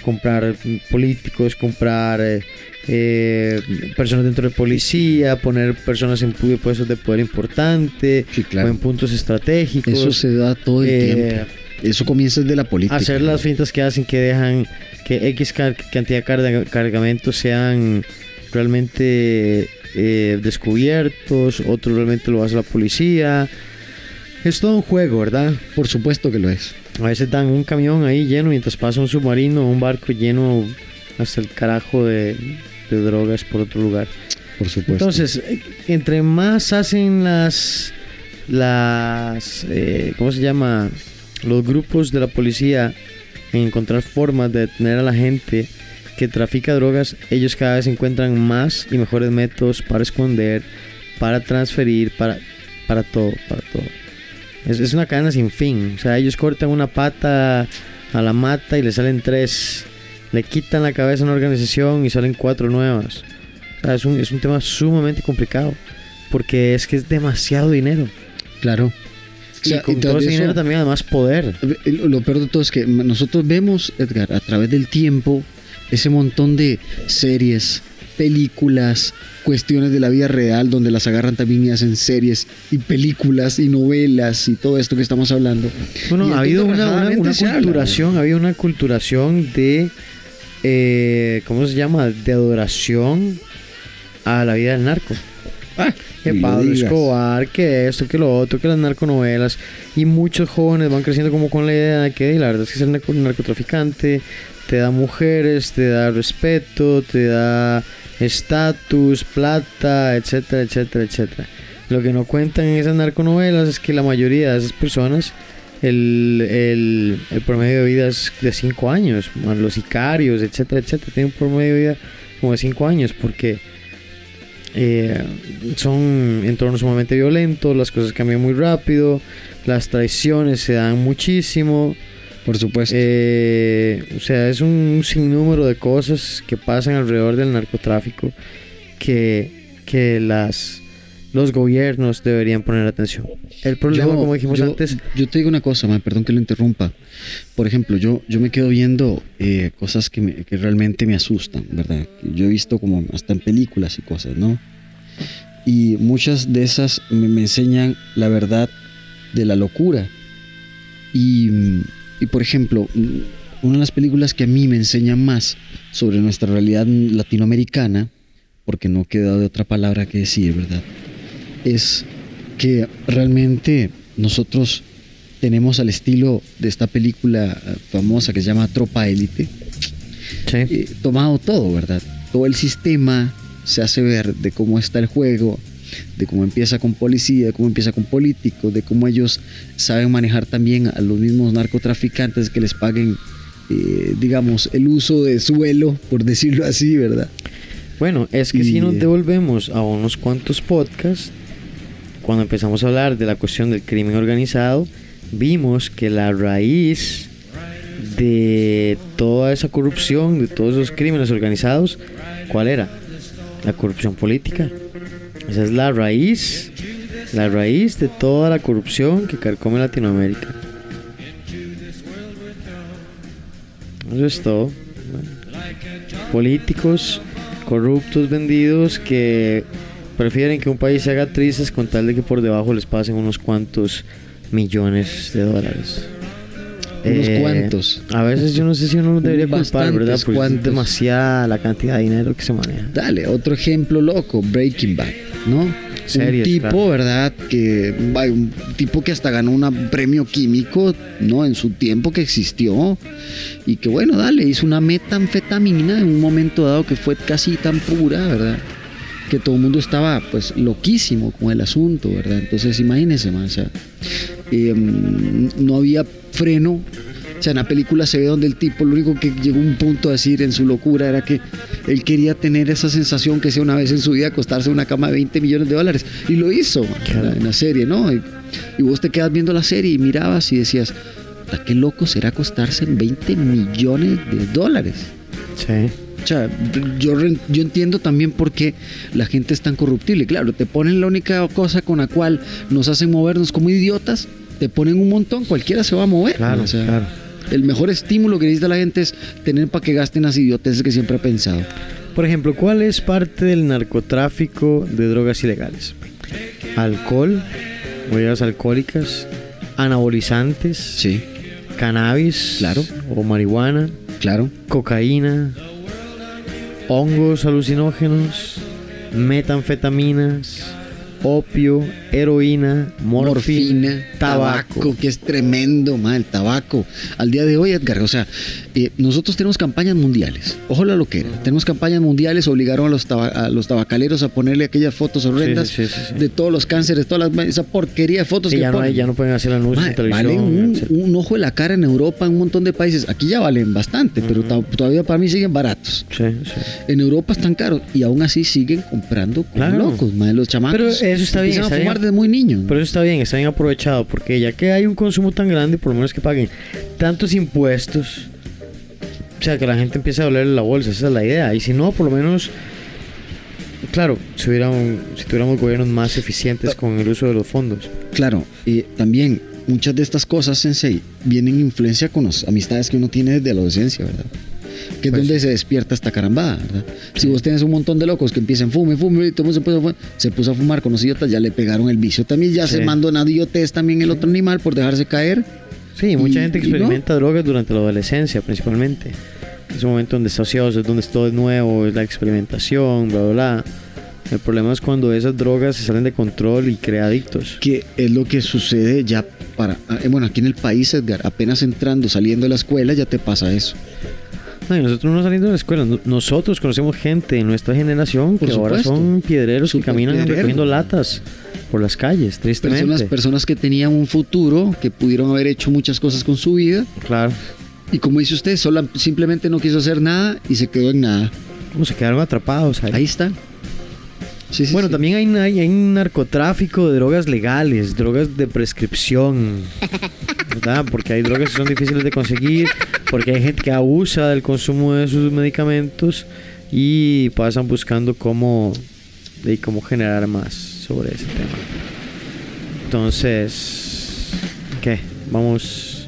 Speaker 1: Comprar mm, políticos, comprar eh, eh, personas dentro de policía, poner personas en pu- puestos de poder importante
Speaker 2: sí,
Speaker 1: o en puntos estratégicos.
Speaker 2: Eso se da todo el
Speaker 1: eh,
Speaker 2: tiempo. Eso comienza desde la política.
Speaker 1: hacer las fintas que hacen que dejan que X cantidad de carga- cargamentos sean realmente eh, descubiertos, otros realmente lo hace la policía. Es todo un juego, ¿verdad?
Speaker 2: Por supuesto que lo es.
Speaker 1: A veces dan un camión ahí lleno mientras pasa un submarino o un barco lleno hasta el carajo de, de drogas por otro lugar.
Speaker 2: Por supuesto.
Speaker 1: Entonces, entre más hacen las, las, eh, ¿cómo se llama? Los grupos de la policía en encontrar formas de detener a la gente que trafica drogas, ellos cada vez encuentran más y mejores métodos para esconder, para transferir, para, para todo, para todo. Es, es una cadena sin fin. O sea, ellos cortan una pata a la mata y le salen tres. Le quitan la cabeza a una organización y salen cuatro nuevas. O sea, es un, es un tema sumamente complicado. Porque es que es demasiado dinero.
Speaker 2: claro. O sea,
Speaker 1: y con
Speaker 2: y
Speaker 1: todo ese
Speaker 2: eso-
Speaker 1: dinero también además poder.
Speaker 2: Lo peor de todo es que nosotros vemos, Edgar, a través del tiempo, ese montón de series, películas, cuestiones de la vida real, donde las agarran también y hacen series y películas y novelas y todo esto que estamos hablando.
Speaker 1: Bueno, ha habido una, una,
Speaker 2: rajadamente
Speaker 1: una
Speaker 2: se habla,
Speaker 1: culturación, ha habido una culturación de, eh, ¿cómo se llama? De adoración a la vida del narco.
Speaker 2: Ah,
Speaker 1: Que Pablo. Escobar, que esto, que lo otro, que las narconovelas. Y muchos jóvenes van creciendo como con la idea de que la verdad es que ser narco- narcotraficante te da mujeres, te da respeto, te da estatus, plata, etcétera, etcétera, etcétera. Lo que no cuentan en esas narconovelas es que la mayoría de esas personas el, el, el promedio de vida es de 5 años, los sicarios, etcétera, etcétera, tienen un promedio de vida como de 5 años porque eh, son entornos sumamente violentos, las cosas cambian muy rápido, las traiciones se dan muchísimo.
Speaker 2: Por supuesto.
Speaker 1: Eh, o sea, es un sinnúmero de cosas que pasan alrededor del narcotráfico que, que las, los gobiernos deberían poner atención. El problema,
Speaker 2: Yo-
Speaker 1: como dijimos
Speaker 2: yo-
Speaker 1: antes,
Speaker 2: Yo te digo una cosa, man, perdón que lo interrumpa. Por ejemplo, yo, yo me quedo viendo eh, cosas que, me- que realmente me asustan, ¿verdad? Yo he visto como hasta en películas y cosas, ¿no? Y muchas de esas me, me enseñan la verdad de la locura. Y, mm, y, por ejemplo, una de las películas que a mí me enseñan más sobre nuestra realidad latinoamericana, porque no queda de otra palabra que decir, ¿verdad? Es que realmente nosotros tenemos al estilo de esta película famosa que se llama Tropa Élite,
Speaker 1: sí,
Speaker 2: eh, tomado todo, ¿verdad? Todo el sistema se hace ver de cómo está el juego, de cómo empieza con policía, de cómo empieza con políticos, de cómo ellos saben manejar también a los mismos narcotraficantes que les paguen, eh, digamos, el uso de suelo, por decirlo así, ¿verdad?
Speaker 1: Bueno, es que
Speaker 2: Y-
Speaker 1: si nos devolvemos a unos cuantos podcasts, cuando empezamos a hablar de la cuestión del crimen organizado, vimos que la raíz de toda esa corrupción, de todos esos crímenes organizados, ¿cuál era? La corrupción política. Esa es la raíz, la raíz de toda la corrupción que carcome Latinoamérica. Eso es todo. Políticos corruptos vendidos que prefieren que un país se haga tristes con tal de que por debajo les pasen unos cuantos millones de dólares.
Speaker 2: Unos
Speaker 1: Eh,
Speaker 2: cuantos.
Speaker 1: A veces yo no sé si uno debería culpar, ¿verdad? Porque es
Speaker 2: cuantos.
Speaker 1: demasiada la cantidad de dinero que se maneja.
Speaker 2: Dale, otro ejemplo loco, Breaking Bad, ¿no?
Speaker 1: Series,
Speaker 2: un tipo,
Speaker 1: claro.
Speaker 2: ¿verdad? Que un tipo que hasta ganó un premio químico, ¿no? En su tiempo que existió y que bueno, dale, hizo una metanfetamina en un momento dado que fue casi tan pura, ¿verdad? Que todo el mundo estaba pues loquísimo con el asunto, ¿verdad? Entonces imagínense, man, o sea, eh, no había freno. O sea, en la película se ve donde el tipo, lo único que llegó un punto a decir en su locura era que él quería tener esa sensación que sea una vez en su vida acostarse en una cama de 20 millones de dólares. Y lo hizo
Speaker 1: Claro.
Speaker 2: en la serie, ¿no? Y, y vos te quedas viendo la serie y mirabas y decías, "¿Puta, qué loco será acostarse en 20 millones de dólares.
Speaker 1: Sí.
Speaker 2: O sea, yo, yo entiendo también por qué la gente es tan corruptible. Claro, te ponen la única cosa con la cual nos hacen movernos como idiotas, te ponen un montón, cualquiera se va a mover.
Speaker 1: Claro,
Speaker 2: o sea,
Speaker 1: claro.
Speaker 2: El mejor estímulo que necesita la gente es tener para que gasten las idioteces que siempre ha pensado.
Speaker 1: Por ejemplo, ¿cuál es parte del narcotráfico de drogas ilegales? Alcohol, bebidas alcohólicas, anabolizantes,
Speaker 2: Sí,
Speaker 1: cannabis,
Speaker 2: Claro.
Speaker 1: o marihuana,
Speaker 2: claro.
Speaker 1: cocaína, hongos alucinógenos, metanfetaminas, opio, heroína, morfina,
Speaker 2: Morfina,
Speaker 1: tabaco.
Speaker 2: tabaco, que es tremendo, mal, el tabaco. Al día de hoy, Edgar, o sea, eh, nosotros tenemos campañas mundiales. Ojo la loquera. Tenemos campañas mundiales, obligaron a los, taba- a los tabacaleros a ponerle aquellas fotos horrendas
Speaker 1: sí, sí, sí.
Speaker 2: de todos los cánceres, todas las, esa porquería de fotos
Speaker 1: Sí,
Speaker 2: que
Speaker 1: ya, no hay- ya no pueden hacer anuncios en televisión.
Speaker 2: valen un, ojo de la cara en Europa, en un montón de países. Aquí ya valen bastante, pero ta- todavía para mí siguen baratos.
Speaker 1: Sí, sí.
Speaker 2: En Europa están caros y aún así siguen comprando como
Speaker 1: Claro.
Speaker 2: locos, mae, los chamacos.
Speaker 1: Pero eso está bien, está
Speaker 2: a
Speaker 1: bien.
Speaker 2: fumar desde muy niños.
Speaker 1: Pero eso está bien, está bien aprovechado, porque ya que hay un consumo tan grande, por lo menos que paguen tantos impuestos, o sea, que la gente empiece a doler la bolsa, esa es la idea. Y si no, por lo menos, claro, si, un- si tuviéramos gobiernos más eficientes con el uso de los fondos.
Speaker 2: Claro, y también muchas de estas cosas, Sensei, vienen en influencia con las amistades que uno tiene desde la adolescencia, ¿verdad? Que es
Speaker 1: Pues
Speaker 2: donde se despierta esta carambada, ¿verdad? Si vos tenés un montón de locos que empiezan fume, fume, y todo se puso, a fumar, se puso a fumar con los idiotas, ya le pegaron el vicio también, ya
Speaker 1: Sí.
Speaker 2: se mandó una idiotez también el otro animal por dejarse caer.
Speaker 1: Sí, mucha gente
Speaker 2: no.
Speaker 1: experimenta drogas durante la adolescencia, principalmente. Es un momento donde está ocioso, es donde todo es nuevo, es la experimentación, bla, bla, bla. El problema es cuando esas drogas se salen de control y crea adictos.
Speaker 2: que es lo que sucede ya para, eh, bueno, aquí en el país, Edgar, apenas entrando, saliendo de la escuela, ya te pasa eso.
Speaker 1: No, y nosotros no saliendo de la escuela, no- nosotros conocemos gente en nuestra generación
Speaker 2: Por
Speaker 1: que ahora
Speaker 2: supuesto.
Speaker 1: son piedreros que
Speaker 2: Super
Speaker 1: caminan
Speaker 2: piedreros.
Speaker 1: recogiendo latas por las calles, tristemente.
Speaker 2: Personas, personas que tenían un futuro, que pudieron haber hecho muchas cosas con su vida.
Speaker 1: Claro.
Speaker 2: Y como dice usted, sola, simplemente no quiso hacer nada y se quedó en nada.
Speaker 1: ¿Cómo se quedaron atrapados ahí?
Speaker 2: Ahí está. Sí, sí,
Speaker 1: bueno,
Speaker 2: sí.
Speaker 1: también hay, hay, hay un narcotráfico de drogas legales, drogas de prescripción, ¿verdad? Porque hay drogas que son difíciles de conseguir, porque hay gente que abusa del consumo de sus medicamentos y pasan buscando cómo, de cómo generar más sobre ese tema. Entonces, ¿qué? Vamos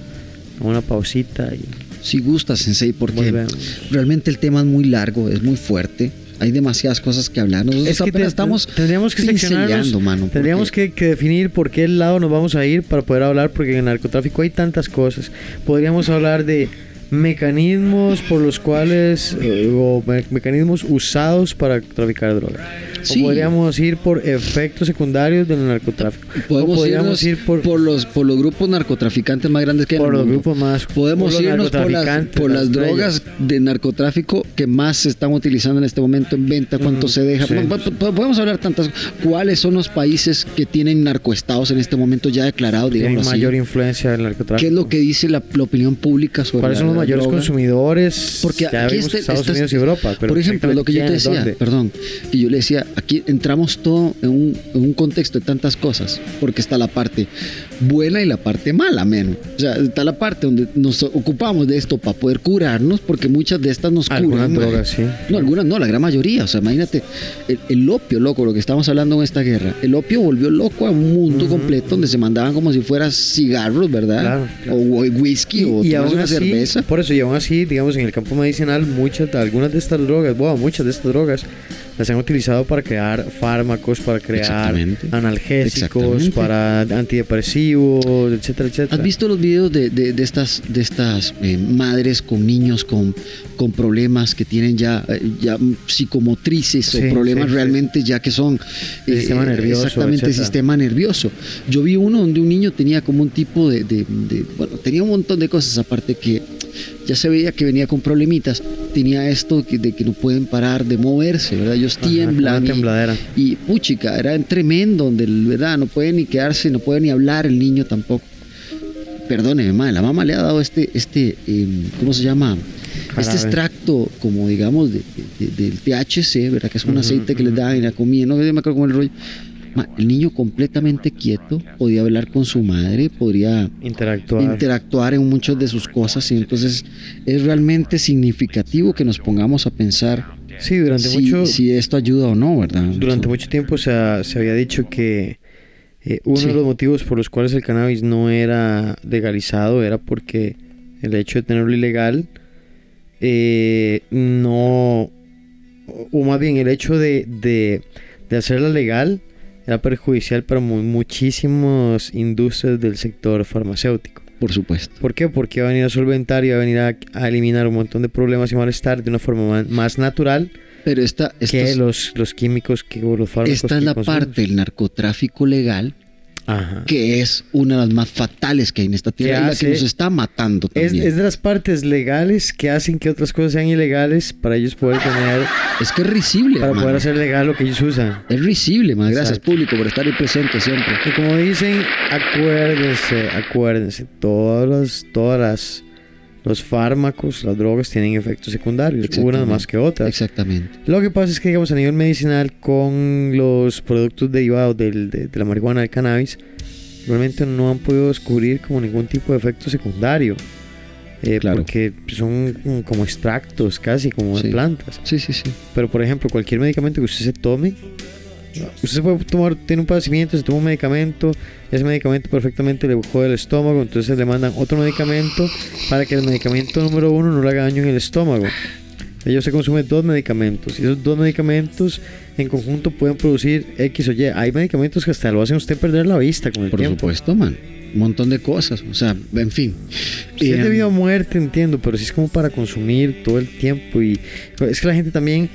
Speaker 1: a una pausita y
Speaker 2: Si gusta, Sensei, porque
Speaker 1: volvemos.
Speaker 2: realmente el tema es muy largo, es muy fuerte. Hay demasiadas cosas que hablar. Nosotros
Speaker 1: Es que
Speaker 2: apenas
Speaker 1: te-
Speaker 2: estamos
Speaker 1: tendríamos que seccionarnos,
Speaker 2: mano.
Speaker 1: Tendríamos que, que definir por qué lado nos vamos a ir para poder hablar, porque en el narcotráfico hay tantas cosas. Podríamos hablar de mecanismos por los cuales, eh, o me- mecanismos usados para traficar droga.
Speaker 2: Sí.
Speaker 1: O podríamos ir por efectos secundarios del narcotráfico.
Speaker 2: Podemos
Speaker 1: o podríamos ir por,
Speaker 2: por, los, por los grupos narcotraficantes más grandes que hay
Speaker 1: por los
Speaker 2: mundo.
Speaker 1: grupos más.
Speaker 2: Podemos
Speaker 1: por
Speaker 2: irnos por las, por las drogas de narcotráfico que más se están utilizando en este momento en venta, cuánto se deja.
Speaker 1: sí.
Speaker 2: Podemos hablar tantas. ¿Cuáles son los países que tienen narcoestados en este momento ya declarados,
Speaker 1: Tienen
Speaker 2: digamos así?
Speaker 1: mayor influencia del narcotráfico.
Speaker 2: ¿Qué es lo que dice la, la opinión pública sobre
Speaker 1: ¿Cuáles son los
Speaker 2: la
Speaker 1: mayores
Speaker 2: droga?
Speaker 1: consumidores?
Speaker 2: Porque
Speaker 1: ya
Speaker 2: aquí este-
Speaker 1: Estados
Speaker 2: esta-
Speaker 1: Unidos y Europa. Pero
Speaker 2: por ejemplo, lo que yo te decía,
Speaker 1: dónde.
Speaker 2: perdón, que yo le decía, aquí entramos todo en un, en un contexto de tantas cosas, porque está la parte buena y la parte mala, menos. O sea, está la parte donde nos ocupamos de esto para poder curarnos, porque muchas de estas nos
Speaker 1: Algunas
Speaker 2: curan. mae.
Speaker 1: drogas, sí.
Speaker 2: No, algunas no, la gran mayoría. O sea, imagínate, el, el opio, loco, lo que estamos hablando en esta guerra. El opio volvió loco a un mundo completo donde se mandaban como si fueran cigarros, ¿verdad?
Speaker 1: Claro, claro.
Speaker 2: O, whisky o
Speaker 1: y aún
Speaker 2: una
Speaker 1: así,
Speaker 2: cerveza.
Speaker 1: por eso, y aún así, digamos, en el campo medicinal, muchas, algunas de estas drogas, bueno, muchas de estas drogas las han utilizado para crear fármacos, para crear
Speaker 2: Exactamente.
Speaker 1: analgésicos,
Speaker 2: Exactamente.
Speaker 1: para antidepresivos, etcétera, etcétera.
Speaker 2: ¿Has visto los videos de, de- de estas, de estas eh, madres con niños con, con problemas que tienen ya, eh, ya psicomotrices
Speaker 1: Sí,
Speaker 2: o problemas
Speaker 1: sí, sí.
Speaker 2: realmente ya que son
Speaker 1: El sistema nervioso,
Speaker 2: Exactamente,
Speaker 1: etcétera.
Speaker 2: sistema nervioso. Yo vi uno donde un niño tenía como un tipo de, de- de- bueno, tenía un montón de cosas aparte que ya se veía que venía con problemitas. Tenía esto de que no pueden parar de moverse, ¿verdad? Ellos
Speaker 1: Ajá,
Speaker 2: tiemblan. y-
Speaker 1: tembladera.
Speaker 2: y puchica, era en tremendo, donde verdad no puede ni quedarse, no puede ni hablar el niño tampoco. Perdóneme, madre, la mamá le ha dado este, este, em, ¿cómo se llama? Este extracto, como digamos, de, de- del THC, ¿verdad? Que es un aceite que les
Speaker 1: ujú.
Speaker 2: dan y la comida, no me acuerdo cómo el rollo. El niño completamente quieto, podía hablar con su madre, podría
Speaker 1: Interactuar.
Speaker 2: interactuar en muchas de sus cosas y entonces es realmente significativo que nos pongamos a pensar
Speaker 1: sí, durante
Speaker 2: si,
Speaker 1: mucho,
Speaker 2: si esto ayuda o no, ¿verdad?
Speaker 1: durante mucho tiempo se, ha- se había dicho que eh, uno
Speaker 2: Sí.
Speaker 1: de los motivos por los cuales el cannabis no era legalizado era porque el hecho de tenerlo ilegal eh, no o- o más bien el hecho de, de, de hacerla legal era perjudicial para mu- muchísimas industrias del sector farmacéutico.
Speaker 2: Por supuesto.
Speaker 1: ¿Por qué? Porque va a venir a solventar y va a venir a, a eliminar un montón de problemas y malestar de una forma ma- más natural
Speaker 2: Pero esta, esta,
Speaker 1: que los, los químicos que o los fármacos
Speaker 2: esta es la
Speaker 1: consumimos.
Speaker 2: parte del narcotráfico legal
Speaker 1: Ajá.
Speaker 2: que es una de las más fatales que hay en esta tierra y la que nos está matando
Speaker 1: Es,
Speaker 2: también.
Speaker 1: es de las partes legales que hacen que otras cosas sean ilegales para ellos poder tener,
Speaker 2: Es que es risible,
Speaker 1: para poder hacer legal lo que ellos usan.
Speaker 2: Es risible, más gracias público por estar ahí presente siempre.
Speaker 1: Y como dicen, acuérdense, acuérdense, todas las, todas las, los fármacos, las drogas tienen efectos secundarios, unas más que otras.
Speaker 2: Exactamente.
Speaker 1: Lo que pasa es que, digamos, a nivel medicinal, con los productos derivados del- de, de la marihuana, del cannabis, realmente no han podido descubrir como ningún tipo de efecto secundario. Eh,
Speaker 2: Claro.
Speaker 1: Porque son como extractos casi, como
Speaker 2: Sí.
Speaker 1: de plantas.
Speaker 2: Sí, sí, sí.
Speaker 1: Pero, por ejemplo, cualquier medicamento que usted se tome, usted se puede tomar, tiene un padecimiento, se toma un medicamento, ese medicamento perfectamente le jode el estómago, entonces le mandan otro medicamento para que el medicamento número uno no le haga daño en el estómago. Ellos se consumen dos medicamentos y esos dos medicamentos en conjunto pueden producir X o Y. Hay medicamentos que hasta lo hacen usted perder la vista con el
Speaker 2: Por
Speaker 1: tiempo.
Speaker 2: supuesto, man. Un montón de cosas. O sea, en fin.
Speaker 1: Si es
Speaker 2: Eh,
Speaker 1: debido a muerte, entiendo, pero si es como para consumir todo el tiempo y es que la gente también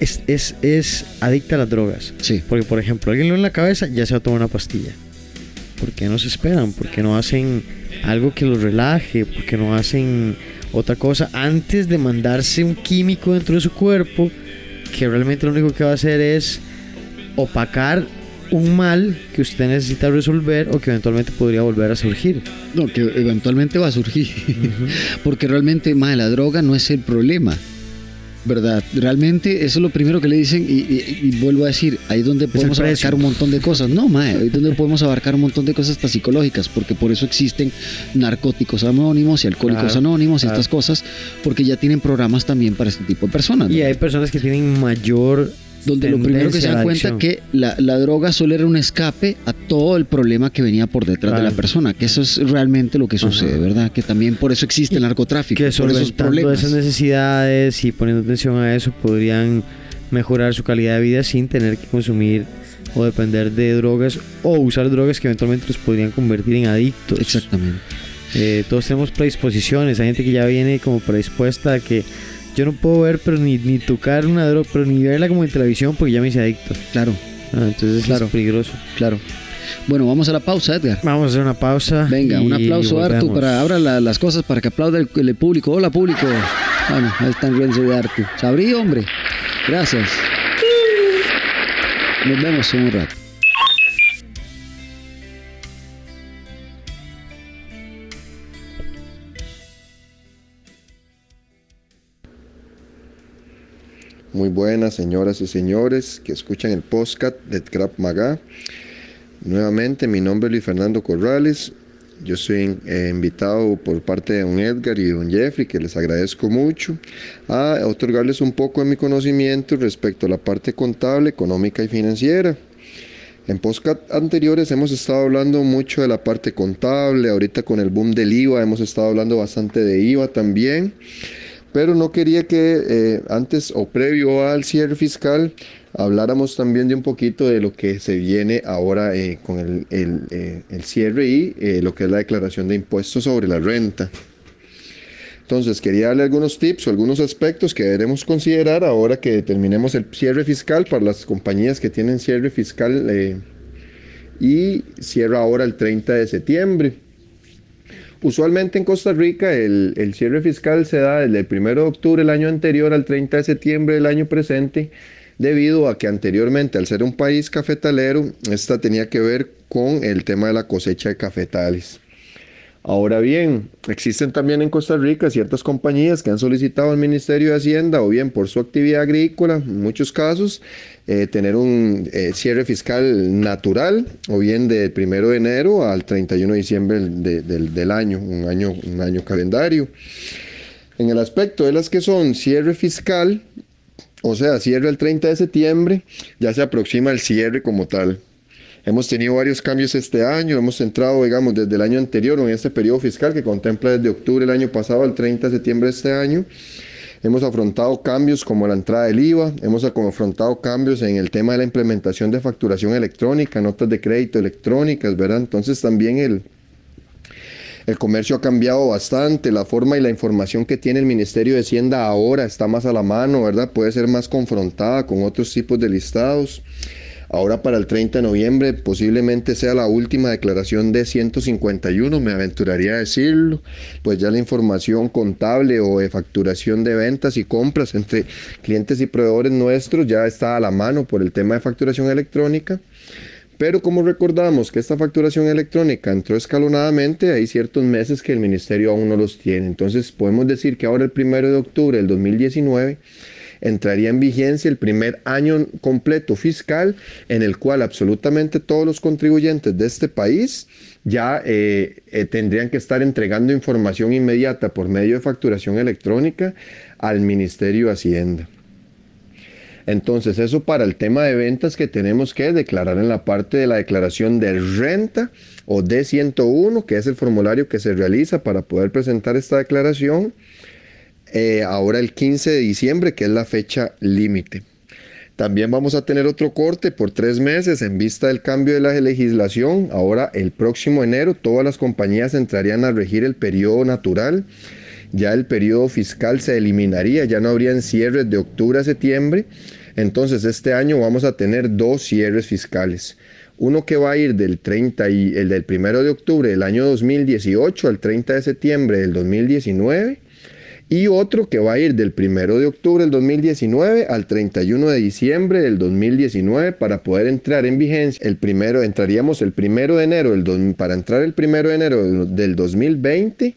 Speaker 1: es, es, es adicta a las drogas.
Speaker 2: Sí.
Speaker 1: Porque, por ejemplo, alguien lo en la cabeza, ya se va a tomar una pastilla. ¿Por qué no se esperan? ¿Por qué no hacen algo que los relaje? ¿Por qué no hacen otra cosa antes de mandarse un químico dentro de su cuerpo que realmente lo único que va a hacer es opacar un mal que usted necesita resolver o que eventualmente podría volver a surgir.
Speaker 2: No, que eventualmente va a surgir. Porque realmente, más la droga no es el problema. ¿Verdad? Realmente eso es lo primero que le dicen y, vuelvo a decir, ahí es donde podemos abarcar un montón de cosas. No, mae, ahí es donde podemos abarcar un montón de cosas hasta psicológicas, porque por eso existen narcóticos anónimos y alcohólicos anónimos y estas cosas, porque ya tienen programas también para este tipo de personas.
Speaker 1: Y hay personas que tienen mayor
Speaker 2: donde lo primero que se da cuenta que la, droga solo era un escape a todo el problema que venía por detrás de la persona, que eso es realmente lo que sucede, ¿verdad? Que también por eso existe el narcotráfico,
Speaker 1: que por esos problemas. esas necesidades y poniendo atención a eso podrían mejorar su calidad de vida sin tener que consumir o depender de drogas o usar drogas que eventualmente los podrían convertir en adictos.
Speaker 2: Exactamente.
Speaker 1: Eh, todos tenemos predisposiciones, hay gente que ya viene como predispuesta a que yo no puedo ver, pero ni, ni tocar una droga, pero ni verla como en televisión porque ya me hice adicto.
Speaker 2: Claro.
Speaker 1: Ah, entonces claro. es peligroso.
Speaker 2: Claro. Bueno, vamos a la pausa, Edgar.
Speaker 1: Vamos a hacer una pausa.
Speaker 2: Venga, un aplauso, Artu, para abra las cosas para que aplaude el, público. Hola, público. Bueno, ahí están riendo de Artu. Sabrí, hombre. Gracias. Nos vemos en un rato.
Speaker 3: Muy buenas señoras y señores que escuchan el podcast de Crap Maga. Nuevamente mi nombre es Luis Fernando Corrales. Yo soy eh, invitado por parte de don Edgar y don Jeffrey, que les agradezco mucho, a otorgarles un poco de mi conocimiento respecto a la parte contable, económica y financiera. En podcast anteriores hemos estado hablando mucho de la parte contable, ahorita con el boom del IVA hemos estado hablando bastante de IVA también pero no quería que eh, antes o previo al cierre fiscal habláramos también de un poquito de lo que se viene ahora eh, con el, eh, el, cierre y lo que es la declaración de impuestos sobre la renta. Entonces, quería darle algunos tips o algunos aspectos que debemos considerar ahora que terminemos el cierre fiscal para las compañías que tienen cierre fiscal y cierra ahora el 30 de septiembre. Usualmente en Costa Rica el, cierre fiscal se da desde el 1 de octubre del año anterior al 30 de septiembre del año presente, debido a que anteriormente, al ser un país cafetalero, esta tenía que ver con el tema de la cosecha de cafetales. Ahora bien, existen también en Costa Rica ciertas compañías que han solicitado al Ministerio de Hacienda o bien por su actividad agrícola, en muchos casos, eh, tener un eh, cierre fiscal natural o bien del 1 de enero al 31 de diciembre del, año, un año, un año calendario. En el aspecto de las que son cierre fiscal, o sea, cierre el 30 de septiembre, ya se aproxima el cierre como tal. Hemos tenido varios cambios este año, hemos entrado, digamos, desde el año anterior en este periodo fiscal que contempla desde octubre del año pasado al 30 de septiembre de este año. Hemos afrontado cambios como la entrada del IVA, hemos afrontado cambios en el tema de la implementación de facturación electrónica, notas de crédito electrónicas, ¿verdad? Entonces también el, el comercio ha cambiado bastante, la forma y la información que tiene el Ministerio de Hacienda ahora está más a la mano, ¿verdad? Puede ser más confrontada con otros tipos de listados. Ahora para el 30 de noviembre posiblemente sea la última declaración de 151, me aventuraría a decirlo, pues ya la información contable o de facturación de ventas y compras entre clientes y proveedores nuestros ya está a la mano por el tema de facturación electrónica. Pero como recordamos que esta facturación electrónica entró escalonadamente, hay ciertos meses que el ministerio aún no los tiene. Entonces podemos decir que ahora el primero de octubre del 2019 entraría en vigencia el primer año completo fiscal en el cual absolutamente todos los contribuyentes de este país ya eh, eh, tendrían que estar entregando información inmediata por medio de facturación electrónica al Ministerio de Hacienda. Entonces, eso para el tema de ventas que tenemos que declarar en la parte de la declaración de renta o D101, que es el formulario que se realiza para poder presentar esta declaración. Eh, ahora el 15 de diciembre, que es la fecha límite. También vamos a tener otro corte por tres meses en vista del cambio de la legislación. Ahora el próximo enero todas las compañías entrarían a regir el periodo natural. Ya el periodo fiscal se eliminaría, ya no habrían cierres de octubre a septiembre. Entonces este año vamos a tener dos cierres fiscales. Uno que va a ir del 30 y el del 1 de octubre del año 2018 al 30 de septiembre del 2019 y otro que va a ir del 1 de octubre del 2019 al 31 de diciembre del 2019 para poder entrar en vigencia. El primero, entraríamos el 1 de enero, del para entrar el 1 de enero del 2020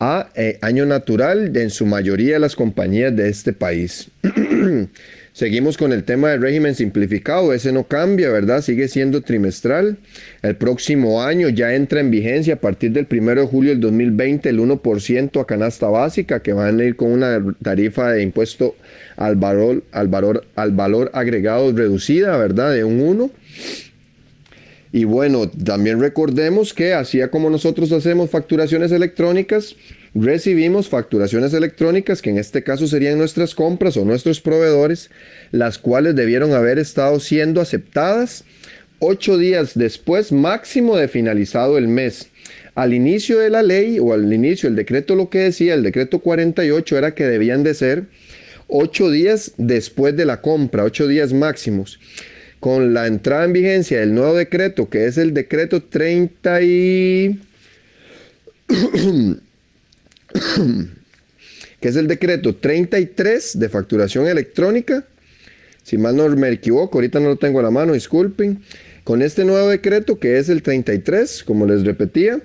Speaker 3: a eh, año natural en su mayoría de las compañías de este país. Seguimos con el tema del régimen simplificado, ese no cambia, ¿verdad? Sigue siendo trimestral. El próximo año ya entra en vigencia a partir del 1 de julio del 2020 el 1% a canasta básica, que van a ir con una tarifa de impuesto al valor, al valor, al valor agregado reducida, ¿verdad? De un 1. Y bueno, también recordemos que así como nosotros hacemos facturaciones electrónicas, recibimos facturaciones electrónicas, que en este caso serían nuestras compras o nuestros proveedores, las cuales debieron haber estado siendo aceptadas ocho días después máximo de finalizado el mes. Al inicio de la ley o al inicio del decreto lo que decía, el decreto 48 era que debían de ser ocho días después de la compra, ocho días máximos. Con la entrada en vigencia del nuevo decreto, que es el decreto 30 y... que es el decreto 33 de facturación electrónica. Si mal no me equivoco, ahorita no lo tengo a la mano, disculpen. Con este nuevo decreto, que es el 33, como les repetía,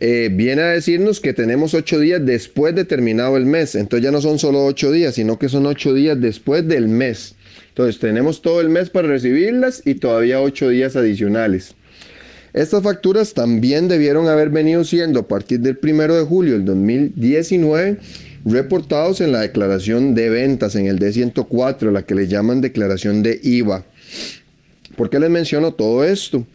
Speaker 3: eh, viene a decirnos que tenemos ocho días después de terminado el mes. Entonces ya no son solo ocho días, sino que son ocho días después del mes. Entonces tenemos todo el mes para recibirlas y todavía ocho días adicionales. Estas facturas también debieron haber venido siendo a partir del 1 de julio del 2019 reportados en la declaración de ventas, en el D104, la que le llaman declaración de IVA. ¿Por qué les menciono todo esto?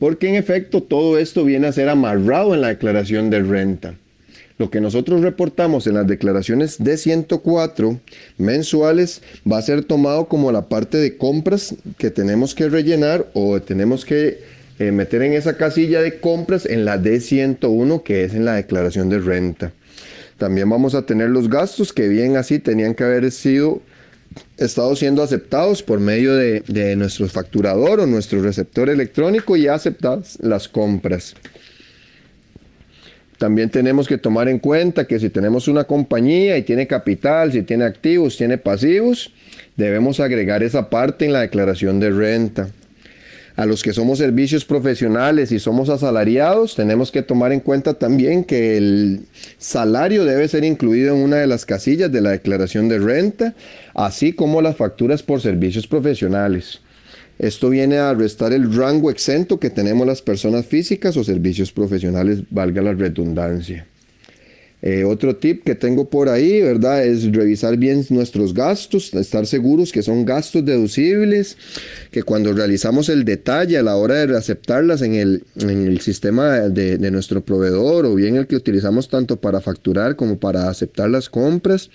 Speaker 3: Porque en efecto todo esto viene a ser amarrado en la declaración de renta. Lo que nosotros reportamos en las declaraciones de 104 mensuales va a ser tomado como la parte de compras que tenemos que rellenar o tenemos que eh, meter en esa casilla de compras en la D101 que es en la declaración de renta. También vamos a tener los gastos que bien así tenían que haber sido estado siendo aceptados por medio de, de nuestro facturador o nuestro receptor electrónico y aceptadas las compras. También tenemos que tomar en cuenta que si tenemos una compañía y tiene capital, si tiene activos, tiene pasivos, debemos agregar esa parte en la declaración de renta a los que somos servicios profesionales y somos asalariados, tenemos que tomar en cuenta también que el salario debe ser incluido en una de las casillas de la declaración de renta, así como las facturas por servicios profesionales. Esto viene a restar el rango exento que tenemos las personas físicas o servicios profesionales, valga la redundancia. Eh, otro tip que tengo por ahí, ¿verdad? Es revisar bien nuestros gastos, estar seguros que son gastos deducibles, que cuando realizamos el detalle a la hora de aceptarlas en el, en el sistema de, de, nuestro proveedor o bien el que utilizamos tanto para facturar como para aceptar las compras,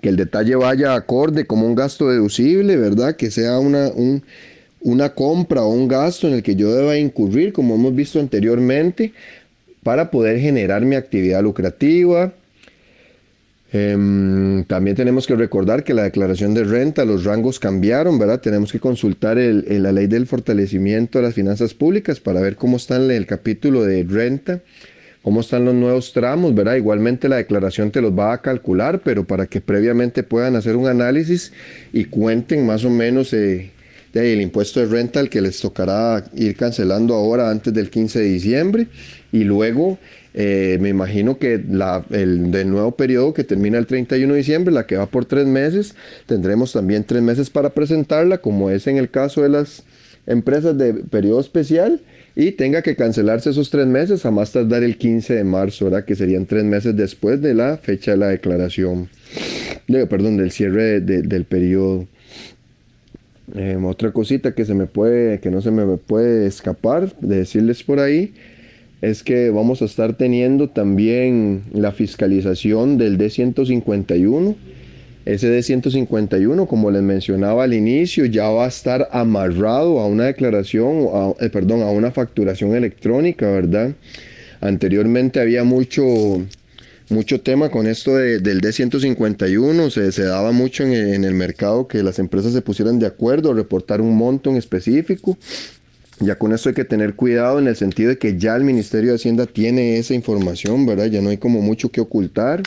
Speaker 3: que el detalle vaya acorde como un gasto deducible, ¿verdad? Que sea una, un, una compra o un gasto en el que yo deba incurrir, como hemos visto anteriormente para poder generar mi actividad lucrativa. Em, también tenemos que recordar que la declaración de renta, los rangos cambiaron, ¿verdad? Tenemos que consultar la ley del fortalecimiento de las finanzas públicas para ver cómo está el, el capítulo de renta, cómo están los nuevos tramos, ¿verdad? Igualmente la declaración te los va a calcular, pero para que previamente puedan hacer un análisis y cuenten más o menos eh, el impuesto de renta al que les tocará ir cancelando ahora antes del 15 de diciembre y luego eh, me imagino que la, el del nuevo periodo que termina el 31 de diciembre, la que va por tres meses, tendremos también tres meses para presentarla, como es en el caso de las empresas de periodo especial, y tenga que cancelarse esos tres meses a más tardar el 15 de marzo, ¿verdad? que serían tres meses después de la fecha de la declaración, perdón, del cierre del periodo. Em, otra cosita que se me puede, que no se me puede escapar de decirles por ahí, es que vamos a estar teniendo también la fiscalización del D151. Ese D151, como les mencionaba al inicio, ya va a estar amarrado a una declaración, eh, perdón, a una facturación electrónica, ¿verdad? Anteriormente había mucho, mucho tema con esto del D151, se, se daba mucho en, en, el mercado que las empresas se pusieran de acuerdo a reportar un monto en específico ya con esto hay que tener cuidado en el sentido de que ya el Ministerio de Hacienda tiene esa información, ¿verdad? Ya no hay como mucho que ocultar.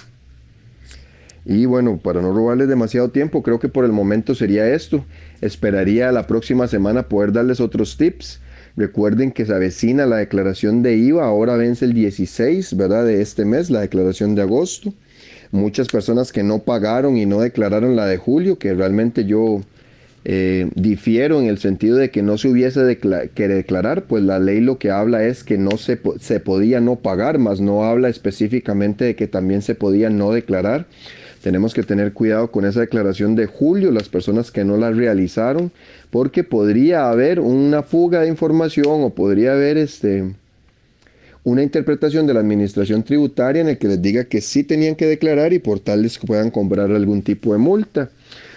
Speaker 3: Y bueno, para no robarles demasiado tiempo, creo que por el momento sería esto. Esperaría la próxima semana poder darles otros tips. Recuerden que se avecina la declaración de IVA, ahora vence el 16, ¿verdad? De este mes, la declaración de agosto. Muchas personas que no pagaron y no declararon la de julio, que realmente yo eh, difiero en el sentido de que no se hubiese que declarar, pues la ley lo que habla es que no se, se podía no pagar, más no habla específicamente de que también se podía no declarar. Tenemos que tener cuidado con esa declaración de julio, las personas que no la realizaron, porque podría haber una fuga de información o podría haber este, una interpretación de la administración tributaria en el que les diga que sí tenían que declarar y por tal les puedan cobrar algún tipo de multa.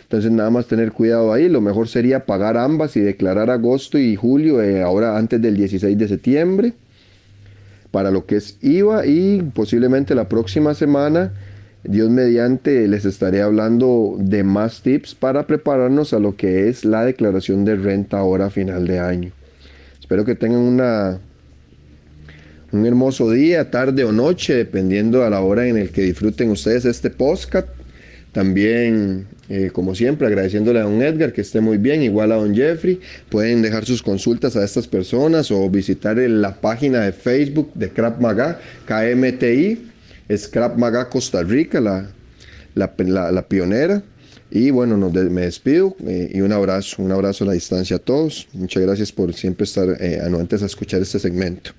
Speaker 3: Entonces nada más tener cuidado ahí, lo mejor sería pagar ambas y declarar agosto y julio eh, ahora antes del 16 de septiembre para lo que es IVA y posiblemente la próxima semana Dios mediante les estaré hablando de más tips para prepararnos a lo que es la declaración de renta ahora final de año. Espero que tengan una, un hermoso día, tarde o noche, dependiendo a la hora en el que disfruten ustedes este podcast. También, eh, como siempre, agradeciéndole a don Edgar que esté muy bien, igual a don Jeffrey. Pueden dejar sus consultas a estas personas o visitar la página de Facebook de Crap Maga, KMTI Scrap Maga Costa Rica, la, la, pionera. Y bueno, me despido eh, y un abrazo, un abrazo a la distancia a todos. Muchas gracias por siempre estar eh, anuentes a escuchar este segmento.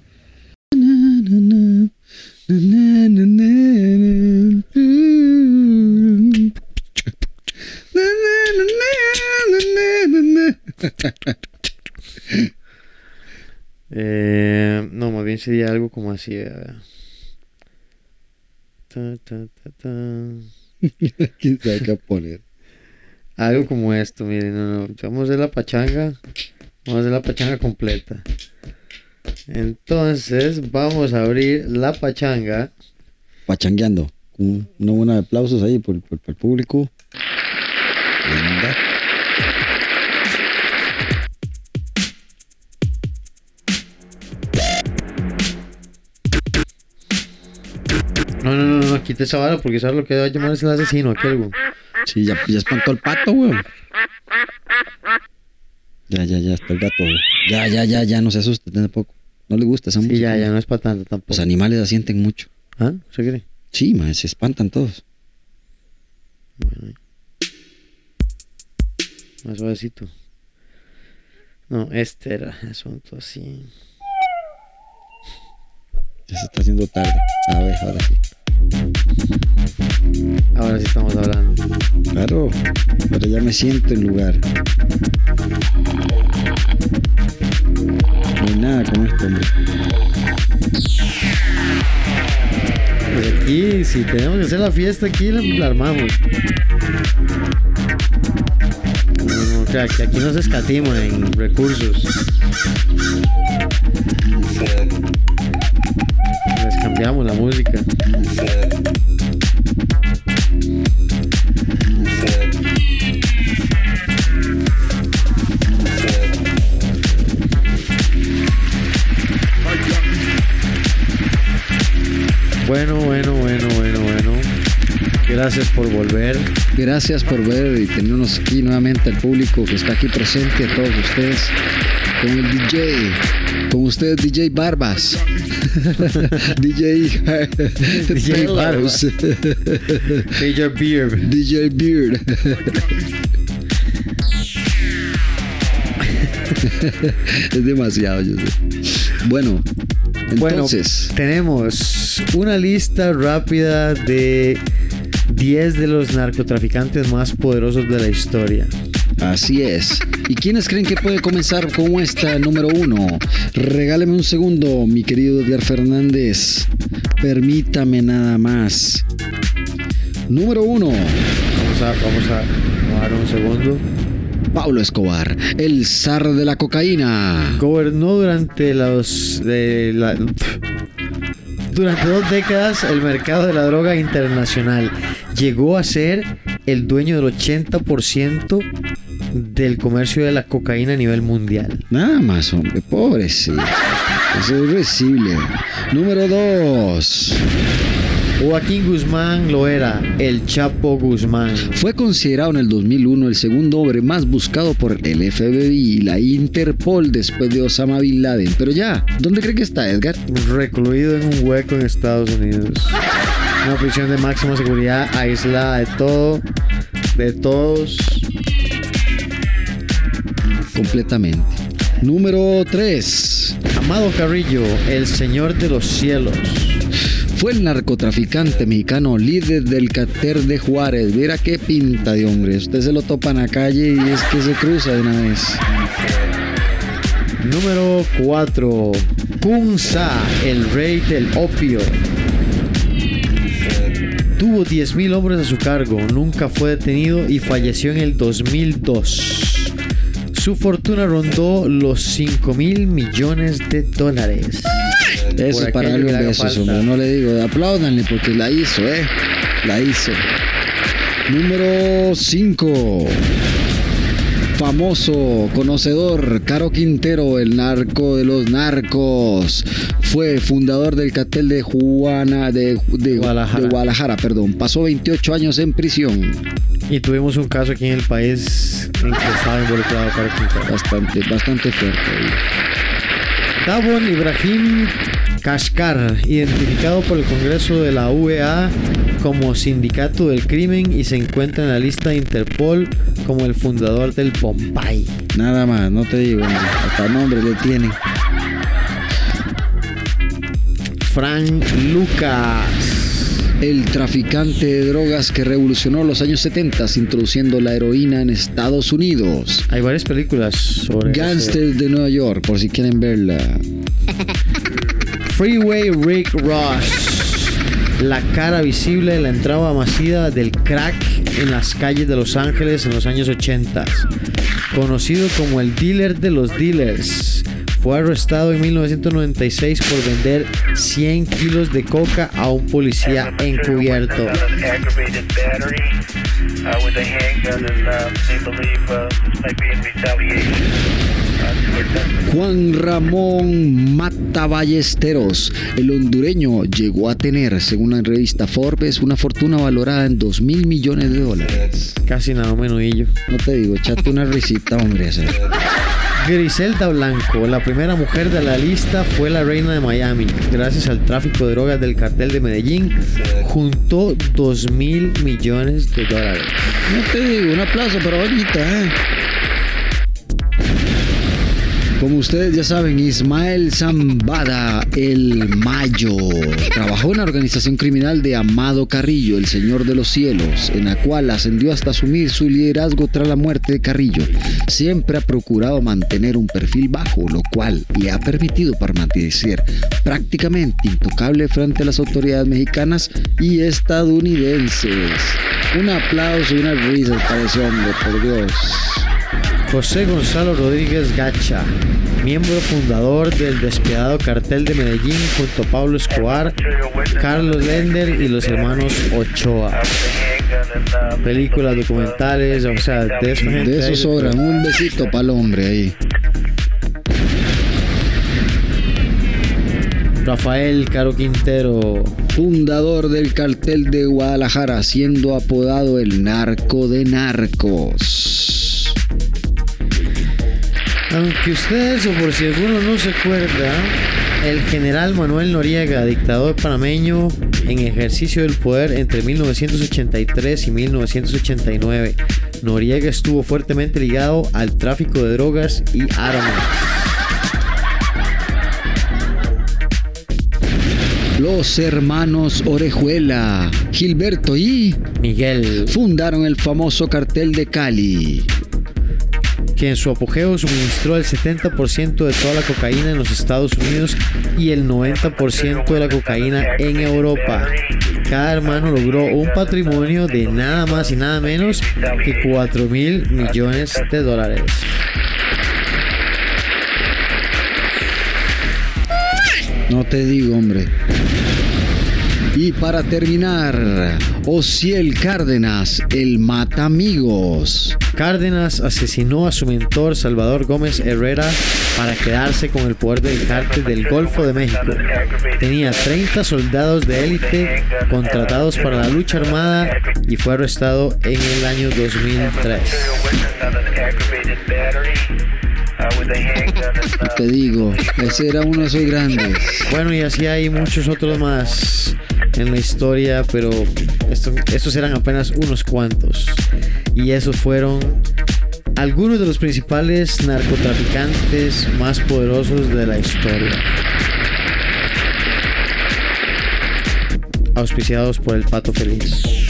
Speaker 1: Eh, no, más bien sería algo como así.
Speaker 2: ¿Quién sabe qué poner?
Speaker 1: Algo como esto, miren, no, no. Vamos a hacer la pachanga. Vamos a hacer la pachanga completa. Entonces, vamos a abrir la pachanga.
Speaker 2: Pachangueando. Una buena de aplausos ahí por, por, por el público. Linda.
Speaker 1: No, no, no, no, quite esa vara porque sabes lo que va a llamar es el asesino, aquel,
Speaker 2: Sí, ya, ya espantó el pato, weón. Ya, ya, ya, está el gato, Ya, ya, ya, ya, no se asuste tampoco. No le gusta esa
Speaker 1: sí, ya, ya, no es para tanto tampoco.
Speaker 2: Los animales asienten mucho.
Speaker 1: ¿Ah? ¿Se cree?
Speaker 2: Sí, man, se espantan todos.
Speaker 1: Bueno. Más suavecito. No, este era asunto así.
Speaker 2: Ya se está haciendo tarde. A ver, ahora sí.
Speaker 1: Ahora sí estamos hablando.
Speaker 2: Claro, pero ya me siento en lugar. No hay nada con esto, hombre.
Speaker 1: Pues aquí, si tenemos que hacer la fiesta aquí, la, armamos. No, que aquí no se escatima en recursos. Les cambiamos la música. Bueno, bueno, bueno, bueno, bueno. Gracias por volver.
Speaker 2: Gracias por ver y tenernos aquí nuevamente al público que está aquí presente, a todos ustedes, con el DJ, con ustedes DJ Barbas. DJ
Speaker 1: DJ Barbas. DJ Beard.
Speaker 2: DJ Beard. es demasiado, yo sé. Bueno, entonces.
Speaker 1: Bueno, tenemos una lista rápida de 10 de los narcotraficantes más poderosos de la historia.
Speaker 2: Así es. ¿Y quiénes creen que puede comenzar con esta número uno? Regáleme un segundo, mi querido Edgar Fernández. Permítame nada más. Número uno.
Speaker 1: Vamos a, vamos a dar un segundo.
Speaker 2: Pablo Escobar, el zar de la cocaína.
Speaker 1: Gobernó durante los la, durante dos décadas el mercado de la droga internacional. Llegó a ser el dueño del 80% del comercio de la cocaína a nivel mundial.
Speaker 2: Nada más, hombre, pobrecito. Eso es recible. Número 2.
Speaker 1: Joaquín Guzmán lo era, el Chapo Guzmán.
Speaker 2: Fue considerado en el 2001 el segundo hombre más buscado por el FBI y la Interpol después de Osama Bin Laden. Pero ya, ¿dónde cree que está Edgar?
Speaker 1: Recluido en un hueco en Estados Unidos. Una prisión de máxima seguridad aislada de todo, de todos.
Speaker 2: Completamente. Número 3.
Speaker 1: Amado Carrillo, el señor de los cielos.
Speaker 2: Fue el narcotraficante mexicano líder del cater de Juárez. Mira qué pinta de hombre. Usted se lo topa en la calle y es que se cruza de una vez.
Speaker 1: Número 4. Kunza, el rey del opio. Tuvo 10.000 hombres a su cargo, nunca fue detenido y falleció en el 2002. Su fortuna rondó los 5 mil millones de dólares.
Speaker 2: Eso es para darle un beso, hombre. No le digo, apláudanle porque la hizo, ¿eh? La hizo. Número 5. Famoso, conocedor, Caro Quintero, el narco de los narcos. Fue fundador del cartel de Juana de, de-
Speaker 1: Guadalajara.
Speaker 2: de Guadalajara, perdón. Pasó 28 años en prisión.
Speaker 1: Y tuvimos un caso aquí en el país en que estaba involucrado Caro Quintero.
Speaker 2: Bastante, bastante fuerte.
Speaker 1: Davon Ibrahim Kashkar, identificado por el Congreso de la UEA como sindicato del crimen y se encuentra en la lista de Interpol como el fundador del Bombay.
Speaker 2: Nada más, no te digo, hasta nombre le tienen.
Speaker 1: Frank Lucas.
Speaker 2: El traficante de drogas que revolucionó los años 70 introduciendo la heroína en Estados Unidos.
Speaker 1: Hay varias películas sobre ese-
Speaker 2: Gangsters de Nueva York, por si quieren verla.
Speaker 1: Freeway Rick Ross. La cara visible de la entrada masiva del crack en las calles de Los Ángeles en los años 80. Conocido como el dealer de los dealers. Fue arrestado en 1996 por vender 100 kilos de coca a un policía encubierto.
Speaker 4: Uh, uh, uh.
Speaker 2: Juan Ramón Mata Ballesteros, el hondureño, llegó a tener, según la revista Forbes, una fortuna valorada en 2 mil millones de dólares.
Speaker 1: Casi nada menudillo.
Speaker 2: No te digo, echate una risita, hombre.
Speaker 1: Griselda Blanco, la primera mujer de la lista, fue la reina de Miami. Gracias al tráfico de drogas del cartel de Medellín, juntó 2 mil millones de dólares.
Speaker 2: No te digo, un aplauso para Bonita, ¿eh? Como ustedes ya saben, Ismael Zambada, el Mayo, trabajó en la organización criminal de Amado Carrillo, el Señor de los Cielos, en la cual ascendió hasta asumir su liderazgo tras la muerte de Carrillo. Siempre ha procurado mantener un perfil bajo, lo cual le ha permitido permanecer prácticamente intocable frente a las autoridades mexicanas y estadounidenses. Un aplauso y unas risas para ese hombre, por Dios.
Speaker 1: José Gonzalo Rodríguez Gacha, miembro fundador del despiadado cartel de Medellín junto a Pablo Escobar, Carlos Lender y los hermanos Ochoa. Películas, documentales, o sea, de gente.
Speaker 2: De eso sobra. Un besito para el hombre ahí.
Speaker 1: Rafael Caro Quintero,
Speaker 2: Fundador del cartel de Guadalajara, siendo apodado el narco de narcos.
Speaker 1: Aunque ustedes, o por si alguno no se acuerda, el general Manuel Noriega, dictador panameño en ejercicio del poder entre 1983 y 1989. Noriega estuvo fuertemente ligado al tráfico de drogas y armas.
Speaker 2: Los hermanos Orejuela, Gilberto y
Speaker 1: Miguel,
Speaker 2: fundaron el famoso cartel de Cali.
Speaker 1: Que en su apogeo suministró el 70% de toda la cocaína en los Estados Unidos y el 90% de la cocaína en Europa. Cada hermano logró un patrimonio de nada más y nada menos que 4 mil millones de dólares.
Speaker 2: No te digo, hombre. Y para terminar, Ociel Cárdenas, el mata amigos.
Speaker 1: Cárdenas asesinó a su mentor Salvador Gómez Herrera para quedarse con el poder del cártel del Golfo de México. Tenía 30 soldados de élite contratados para la lucha armada y fue arrestado en el año 2003.
Speaker 2: Te digo, ese era uno de esos grandes.
Speaker 1: Bueno, y así hay muchos otros más en la historia, pero esto- estos eran apenas unos cuantos. Y esos fueron algunos de los principales narcotraficantes más poderosos de la historia. Auspiciados por el Pato Feliz.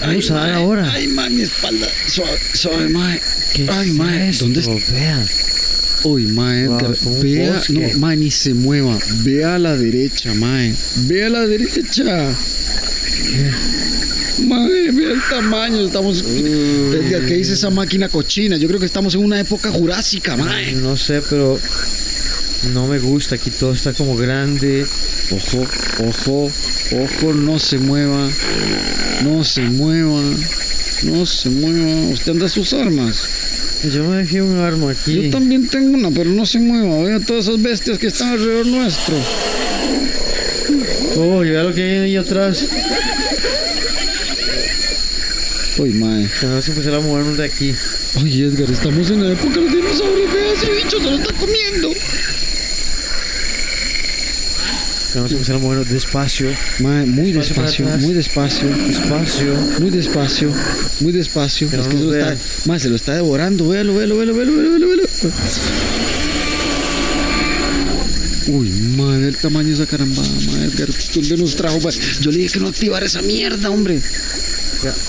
Speaker 2: Ay,
Speaker 1: man, ¿dónde fuimos a dar
Speaker 2: mae.
Speaker 1: ahora?
Speaker 2: Ay, mae, mi espalda. Suave, suave, mae.
Speaker 1: ¿Qué
Speaker 2: Ay,
Speaker 1: es
Speaker 2: mae.
Speaker 1: esto?
Speaker 2: ¿Dónde está?
Speaker 1: Vean.
Speaker 2: Uy, mae,
Speaker 1: Wow,
Speaker 2: vea, no, mae, ni se mueva. Ve a la derecha, mae. Ve a la derecha. Mae, ve el tamaño. Estamos. Edgar, ¿qué dice esa máquina cochina? Yo creo que estamos en una época jurásica, mae.
Speaker 1: No sé, pero no me gusta. Aquí todo está como grande.
Speaker 2: Ojo, ojo, ojo, no se mueva. No se mueva. No se mueva. Usted anda sus armas.
Speaker 1: Yo me dejé un arma aquí.
Speaker 2: Yo también tengo una, pero no se mueva. Vea todas esas bestias que están alrededor nuestro.
Speaker 1: Oh, y vea lo que hay ahí atrás.
Speaker 2: Uy, mae.
Speaker 1: Tenemos que empezar a movernos de aquí.
Speaker 2: Oye, Edgar, estamos en la época de los dinosaurios. Vea ese bicho, se lo está comiendo.
Speaker 1: Que empezar a movernos despacio.
Speaker 2: Muy despacio, muy despacio.
Speaker 1: Despacio.
Speaker 2: Muy despacio, muy despacio.
Speaker 1: No
Speaker 2: es que se
Speaker 1: nos
Speaker 2: lo está, se lo está devorando. Véalo, véalo, véalo, véalo, véalo, véalo, véalo. Uy, madre, el tamaño de esa carambada, madre, Edgar, ¿dónde nos trajo? Yo le dije que no activara esa mierda, hombre.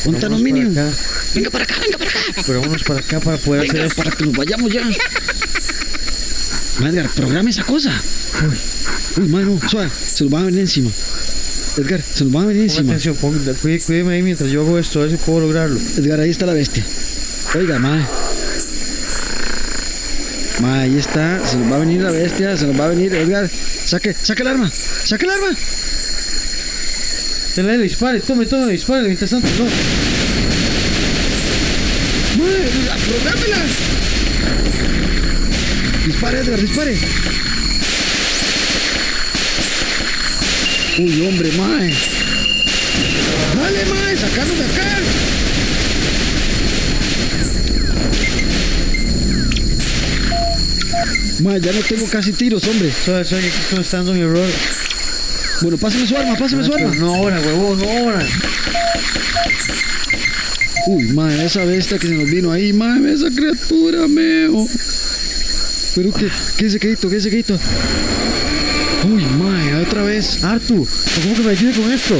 Speaker 1: Vámonos
Speaker 2: aluminio.
Speaker 1: para acá.
Speaker 2: Venga para acá, venga para acá.
Speaker 1: Pero vámonos para acá para poder hacer esto.
Speaker 2: para que nos vayamos ya. Madre, programa esa cosa. Uy, madre, no, suave, se nos van a venir encima. Edgar, se nos van a venir encima.
Speaker 1: atención, cuídeme ahí mientras yo hago esto, a ver si puedo lograrlo.
Speaker 2: Edgar, ahí está la bestia. Oiga, madre. Madre, ahí está. Se nos va a venir la bestia. Se nos va a venir. Edgar, saque, saque el arma. Saque el arma.
Speaker 1: Se le dispare, tome, tome, dispare. Mientras tanto, no.
Speaker 2: Madre. Dispare, Edgar, dispare. Uy, hombre, mae. Dale, mae, sacarnos de acá. Mae, ya no tengo casi tiros, hombre.
Speaker 1: Suave, suave, que esto me está dando mi error.
Speaker 2: Bueno, pásame su arma, pásame su arma.
Speaker 1: no ahora, huevón, no ahora.
Speaker 2: Uy, mae, esa bestia que se nos vino ahí, mae, esa criatura, meo. Pero que, ¿qué se quedito? ¿Qué se quedito? Uy, mae, otra vez.
Speaker 1: Artu, ¿cómo que me ayude con esto?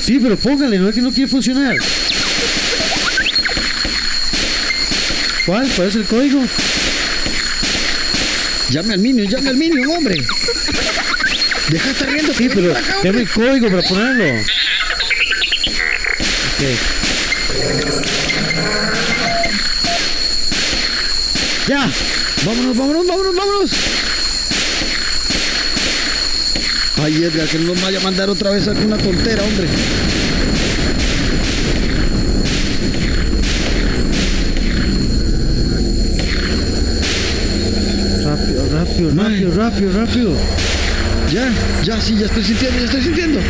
Speaker 1: Sí, pero póngale, no es que no quiere funcionar. ¿Cuál? ¿Cuál es el código?
Speaker 2: Llame al Minion, llame al Minion, hombre. Deja de estar riendo,
Speaker 1: Sí, pero dame el código para ponerlo. Ok. Ya.
Speaker 2: Vámonos, vámonos, vámonos, vámonos. Ay, Edgar, que no nos vaya a mandar otra vez alguna tontera, hombre.
Speaker 1: Rápido, rápido, rápido, rápido, rápido.
Speaker 2: Ya, ya, sí, ya estoy sintiendo, ya estoy sintiendo.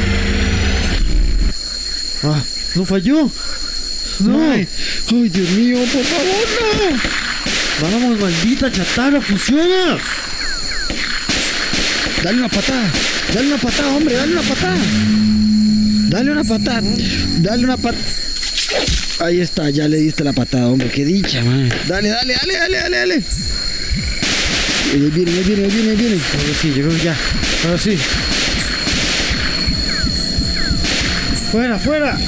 Speaker 1: Ah, no falló. No.
Speaker 2: Mae. Ay, Dios mío, por favor, no.
Speaker 1: Vamos, maldita chatarra, funciona.
Speaker 2: Dale una patada, dale una patada, hombre, dale una patada. Dale una patada, dale una patada. Ahí está, ya le diste la patada, hombre. Qué dicha, man. Dale, dale, dale, dale, dale, dale. Ahí viene, ahí viene, ahí viene, ahí viene.
Speaker 1: Ahora sí, yo creo que ya. Ahora sí. Fuera, fuera.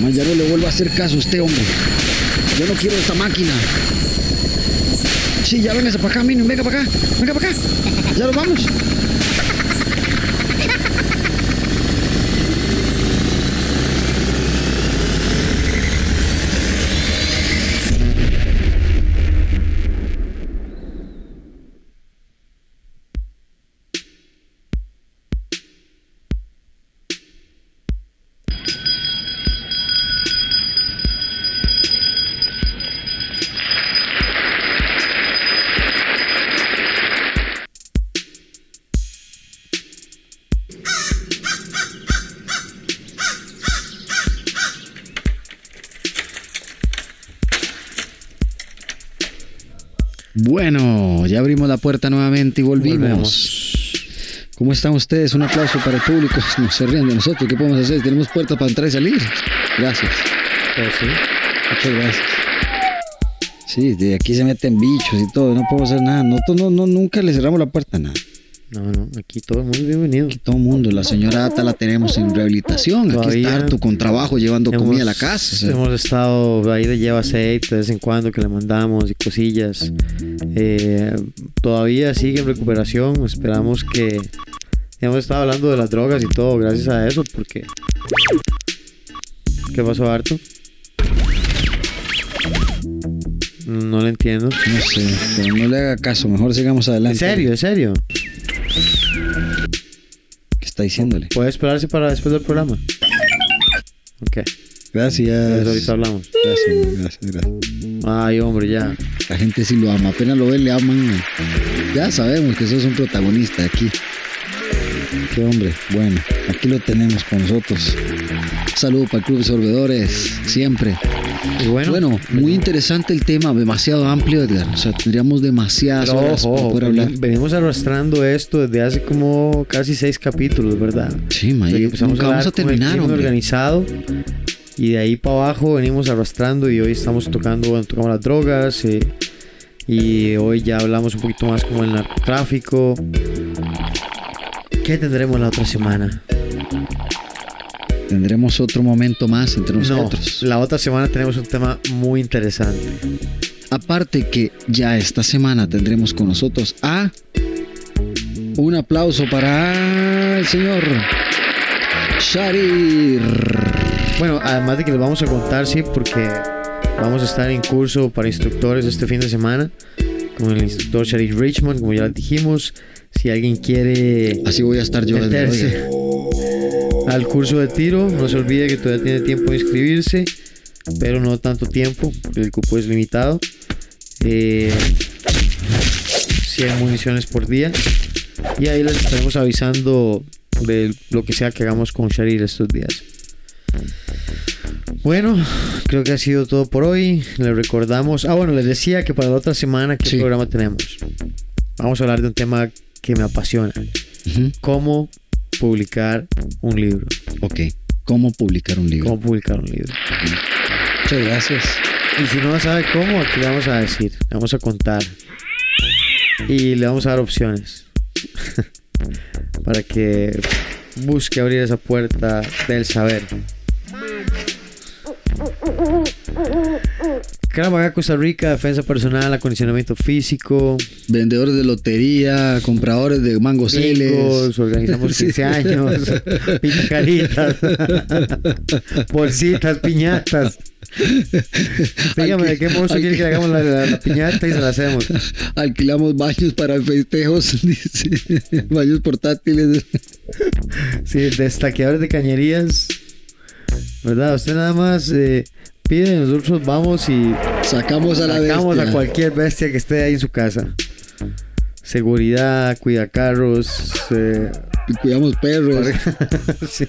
Speaker 2: Man, ya no le vuelvo a hacer caso a usted, hombre. Yo no quiero esta máquina. Sí, ya véngase para acá, Minion. Venga para acá. Venga para acá. Ya nos vamos. Abrimos la puerta nuevamente y volvimos. ¿Cómo están ustedes? Un aplauso para el público. No se ríen de nosotros. ¿Qué podemos hacer? Tenemos puertas para entrar y salir. Gracias.
Speaker 1: Pues sí.
Speaker 2: Muchas gracias. Sí, de aquí se meten bichos y todo. No podemos hacer nada. Nosotros no, no, nunca le cerramos la puerta a nada.
Speaker 1: No, no, aquí todo el mundo es bienvenido.
Speaker 2: Aquí todo el mundo. La señora Ata la tenemos en rehabilitación. Aquí
Speaker 1: Todavía
Speaker 2: está harto con trabajo llevando comida a la casa. o sea.
Speaker 1: Hemos estado ahí de lleva aceite de vez en cuando que le mandamos y cosillas. Eh, todavía sigue en recuperación. Esperamos que. Hemos estado hablando de las drogas y todo, gracias a eso, porque. ¿Qué pasó, Harto? No lo entiendo.
Speaker 2: No sé, pero no le haga caso. Mejor sigamos
Speaker 1: ¿En
Speaker 2: adelante.
Speaker 1: serio? ¿En serio?
Speaker 2: ¿Qué está diciéndole?
Speaker 1: ¿Puede esperarse para después del programa? Ok,
Speaker 2: Gracias.
Speaker 1: entonces ahorita hablamos.
Speaker 2: Gracias, gracias, gracias.
Speaker 1: Ay, hombre, ya.
Speaker 2: La gente sí lo ama. Apenas lo ven, le aman. Ya sabemos que sos un protagonista aquí. Qué hombre. Bueno, aquí lo tenemos con nosotros. Saludo para el Club de Sorbedores. Siempre.
Speaker 1: Y bueno,
Speaker 2: Bueno, muy interesante el tema. Demasiado amplio, Edgar. O sea, tendríamos demasiadas
Speaker 1: Pero
Speaker 2: horas
Speaker 1: ojo,
Speaker 2: para poder hablar.
Speaker 1: venimos arrastrando esto desde hace como casi seis capítulos, ¿verdad?
Speaker 2: Sí, ma,
Speaker 1: Desde que
Speaker 2: y
Speaker 1: empezamos a
Speaker 2: vamos a terminar,
Speaker 1: con el organizado y de ahí para abajo venimos arrastrando y hoy estamos tocando, bueno, tocamos las drogas eh, y hoy ya hablamos un poquito más como el narcotráfico. ¿Qué tendremos la otra semana?
Speaker 2: Tendremos otro momento más entre
Speaker 1: No,
Speaker 2: nosotros.
Speaker 1: la otra semana tenemos un tema muy interesante.
Speaker 2: Aparte que ya esta semana tendremos con nosotros a un aplauso para el señor Sharir.
Speaker 1: Bueno, además de que les vamos a contar, sí, porque vamos a estar en curso para instructores este fin de semana con el instructor Sharif Richmond, como ya dijimos. Si alguien quiere
Speaker 2: Así voy a estar yo
Speaker 1: meterse al curso de tiro, no se olvide que todavía tiene tiempo de inscribirse, pero no tanto tiempo, porque el cupo es limitado. Eh, 100 municiones por día. Y ahí les estaremos avisando de lo que sea que hagamos con Sharir estos días. Bueno, creo que ha sido todo por hoy. Les recordamos. Ah, bueno, les decía que para la otra semana, ¿qué
Speaker 2: Sí.
Speaker 1: programa tenemos? Vamos a hablar de un tema que me apasiona: cómo publicar un libro.
Speaker 2: Ok. ¿Cómo publicar un libro?
Speaker 1: Cómo publicar un libro.
Speaker 2: Muchas gracias.
Speaker 1: Y si no sabe cómo, aquí le vamos a decir, le vamos a contar. Y le vamos a dar opciones. para que busque abrir esa puerta del saber. Caramaga, Costa Rica, defensa personal, acondicionamiento físico,
Speaker 2: Vendedores de lotería, compradores de mangos
Speaker 1: bingos, organizamos 15 años, picaritas, bolsitas, piñatas. Dígame, ¿de qué monstruo quiere que le hagamos la, la- la piñata y se la hacemos?
Speaker 2: Alquilamos baños para festejos, baños portátiles.
Speaker 1: Sí, destaqueadores de cañerías. ¿Verdad? Usted nada más eh, pide, nosotros vamos y
Speaker 2: Sacamos a la
Speaker 1: sacamos
Speaker 2: bestia.
Speaker 1: a cualquier bestia que esté ahí en su casa. Seguridad, cuida carros, eh,
Speaker 2: Y cuidamos perros.
Speaker 1: sí.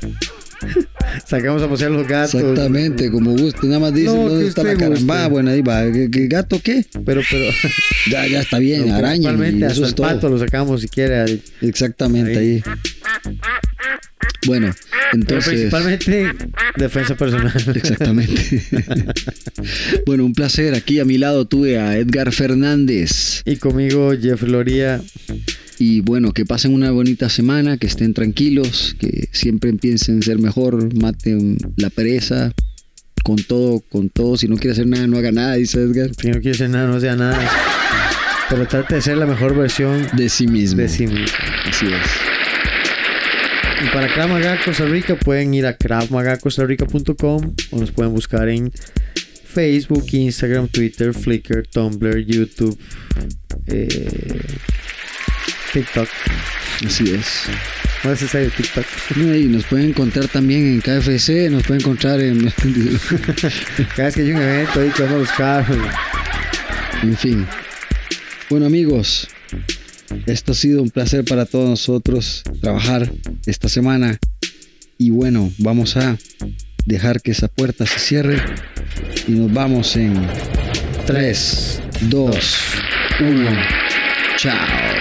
Speaker 1: sacamos a pasear los gatos.
Speaker 2: Exactamente, como guste. Nada más dice
Speaker 1: Lo
Speaker 2: dónde está la caramba. Bueno, ahí va. ¿Qué, qué gato qué?
Speaker 1: Pero, pero,
Speaker 2: Ya, ya está bien.
Speaker 1: pero
Speaker 2: araña.
Speaker 1: principalmente
Speaker 2: Eso
Speaker 1: hasta
Speaker 2: es
Speaker 1: el
Speaker 2: todo.
Speaker 1: lo sacamos si quiere. ahí.
Speaker 2: Exactamente, ahí.
Speaker 1: Ahí.
Speaker 2: Bueno,
Speaker 1: Pero
Speaker 2: entonces.
Speaker 1: principalmente Defensa personal.
Speaker 2: Exactamente. bueno, un placer. Aquí a mi lado tuve a Edgar Fernández.
Speaker 1: Y conmigo Jeff Loría.
Speaker 2: Y bueno, que pasen una bonita semana, que estén tranquilos, que siempre piensen ser mejor, maten la pereza, con todo, con todo. Si no quiere hacer nada, no haga nada, dice Edgar.
Speaker 1: Si no quiere hacer nada, no sea nada. Pero trate de ser la mejor versión
Speaker 2: De sí mismo.
Speaker 1: de sí mismo.
Speaker 2: Así es.
Speaker 1: Y para Krav Maga Costa Rica pueden ir a kravmagacostarrica.com o nos pueden buscar en Facebook, Instagram, Twitter, Flickr, Tumblr, YouTube, eh, TikTok.
Speaker 2: Así es.
Speaker 1: No es necesario TikTok.
Speaker 2: Y nos pueden encontrar también en KFC, nos pueden encontrar en...
Speaker 1: Cada vez que hay un evento ahí que vamos a buscar.
Speaker 2: en fin. Bueno amigos, esto ha sido un placer para todos nosotros trabajar esta semana. Y bueno, vamos a dejar que esa puerta se cierre y nos vamos en 3, 2, 1. Chao.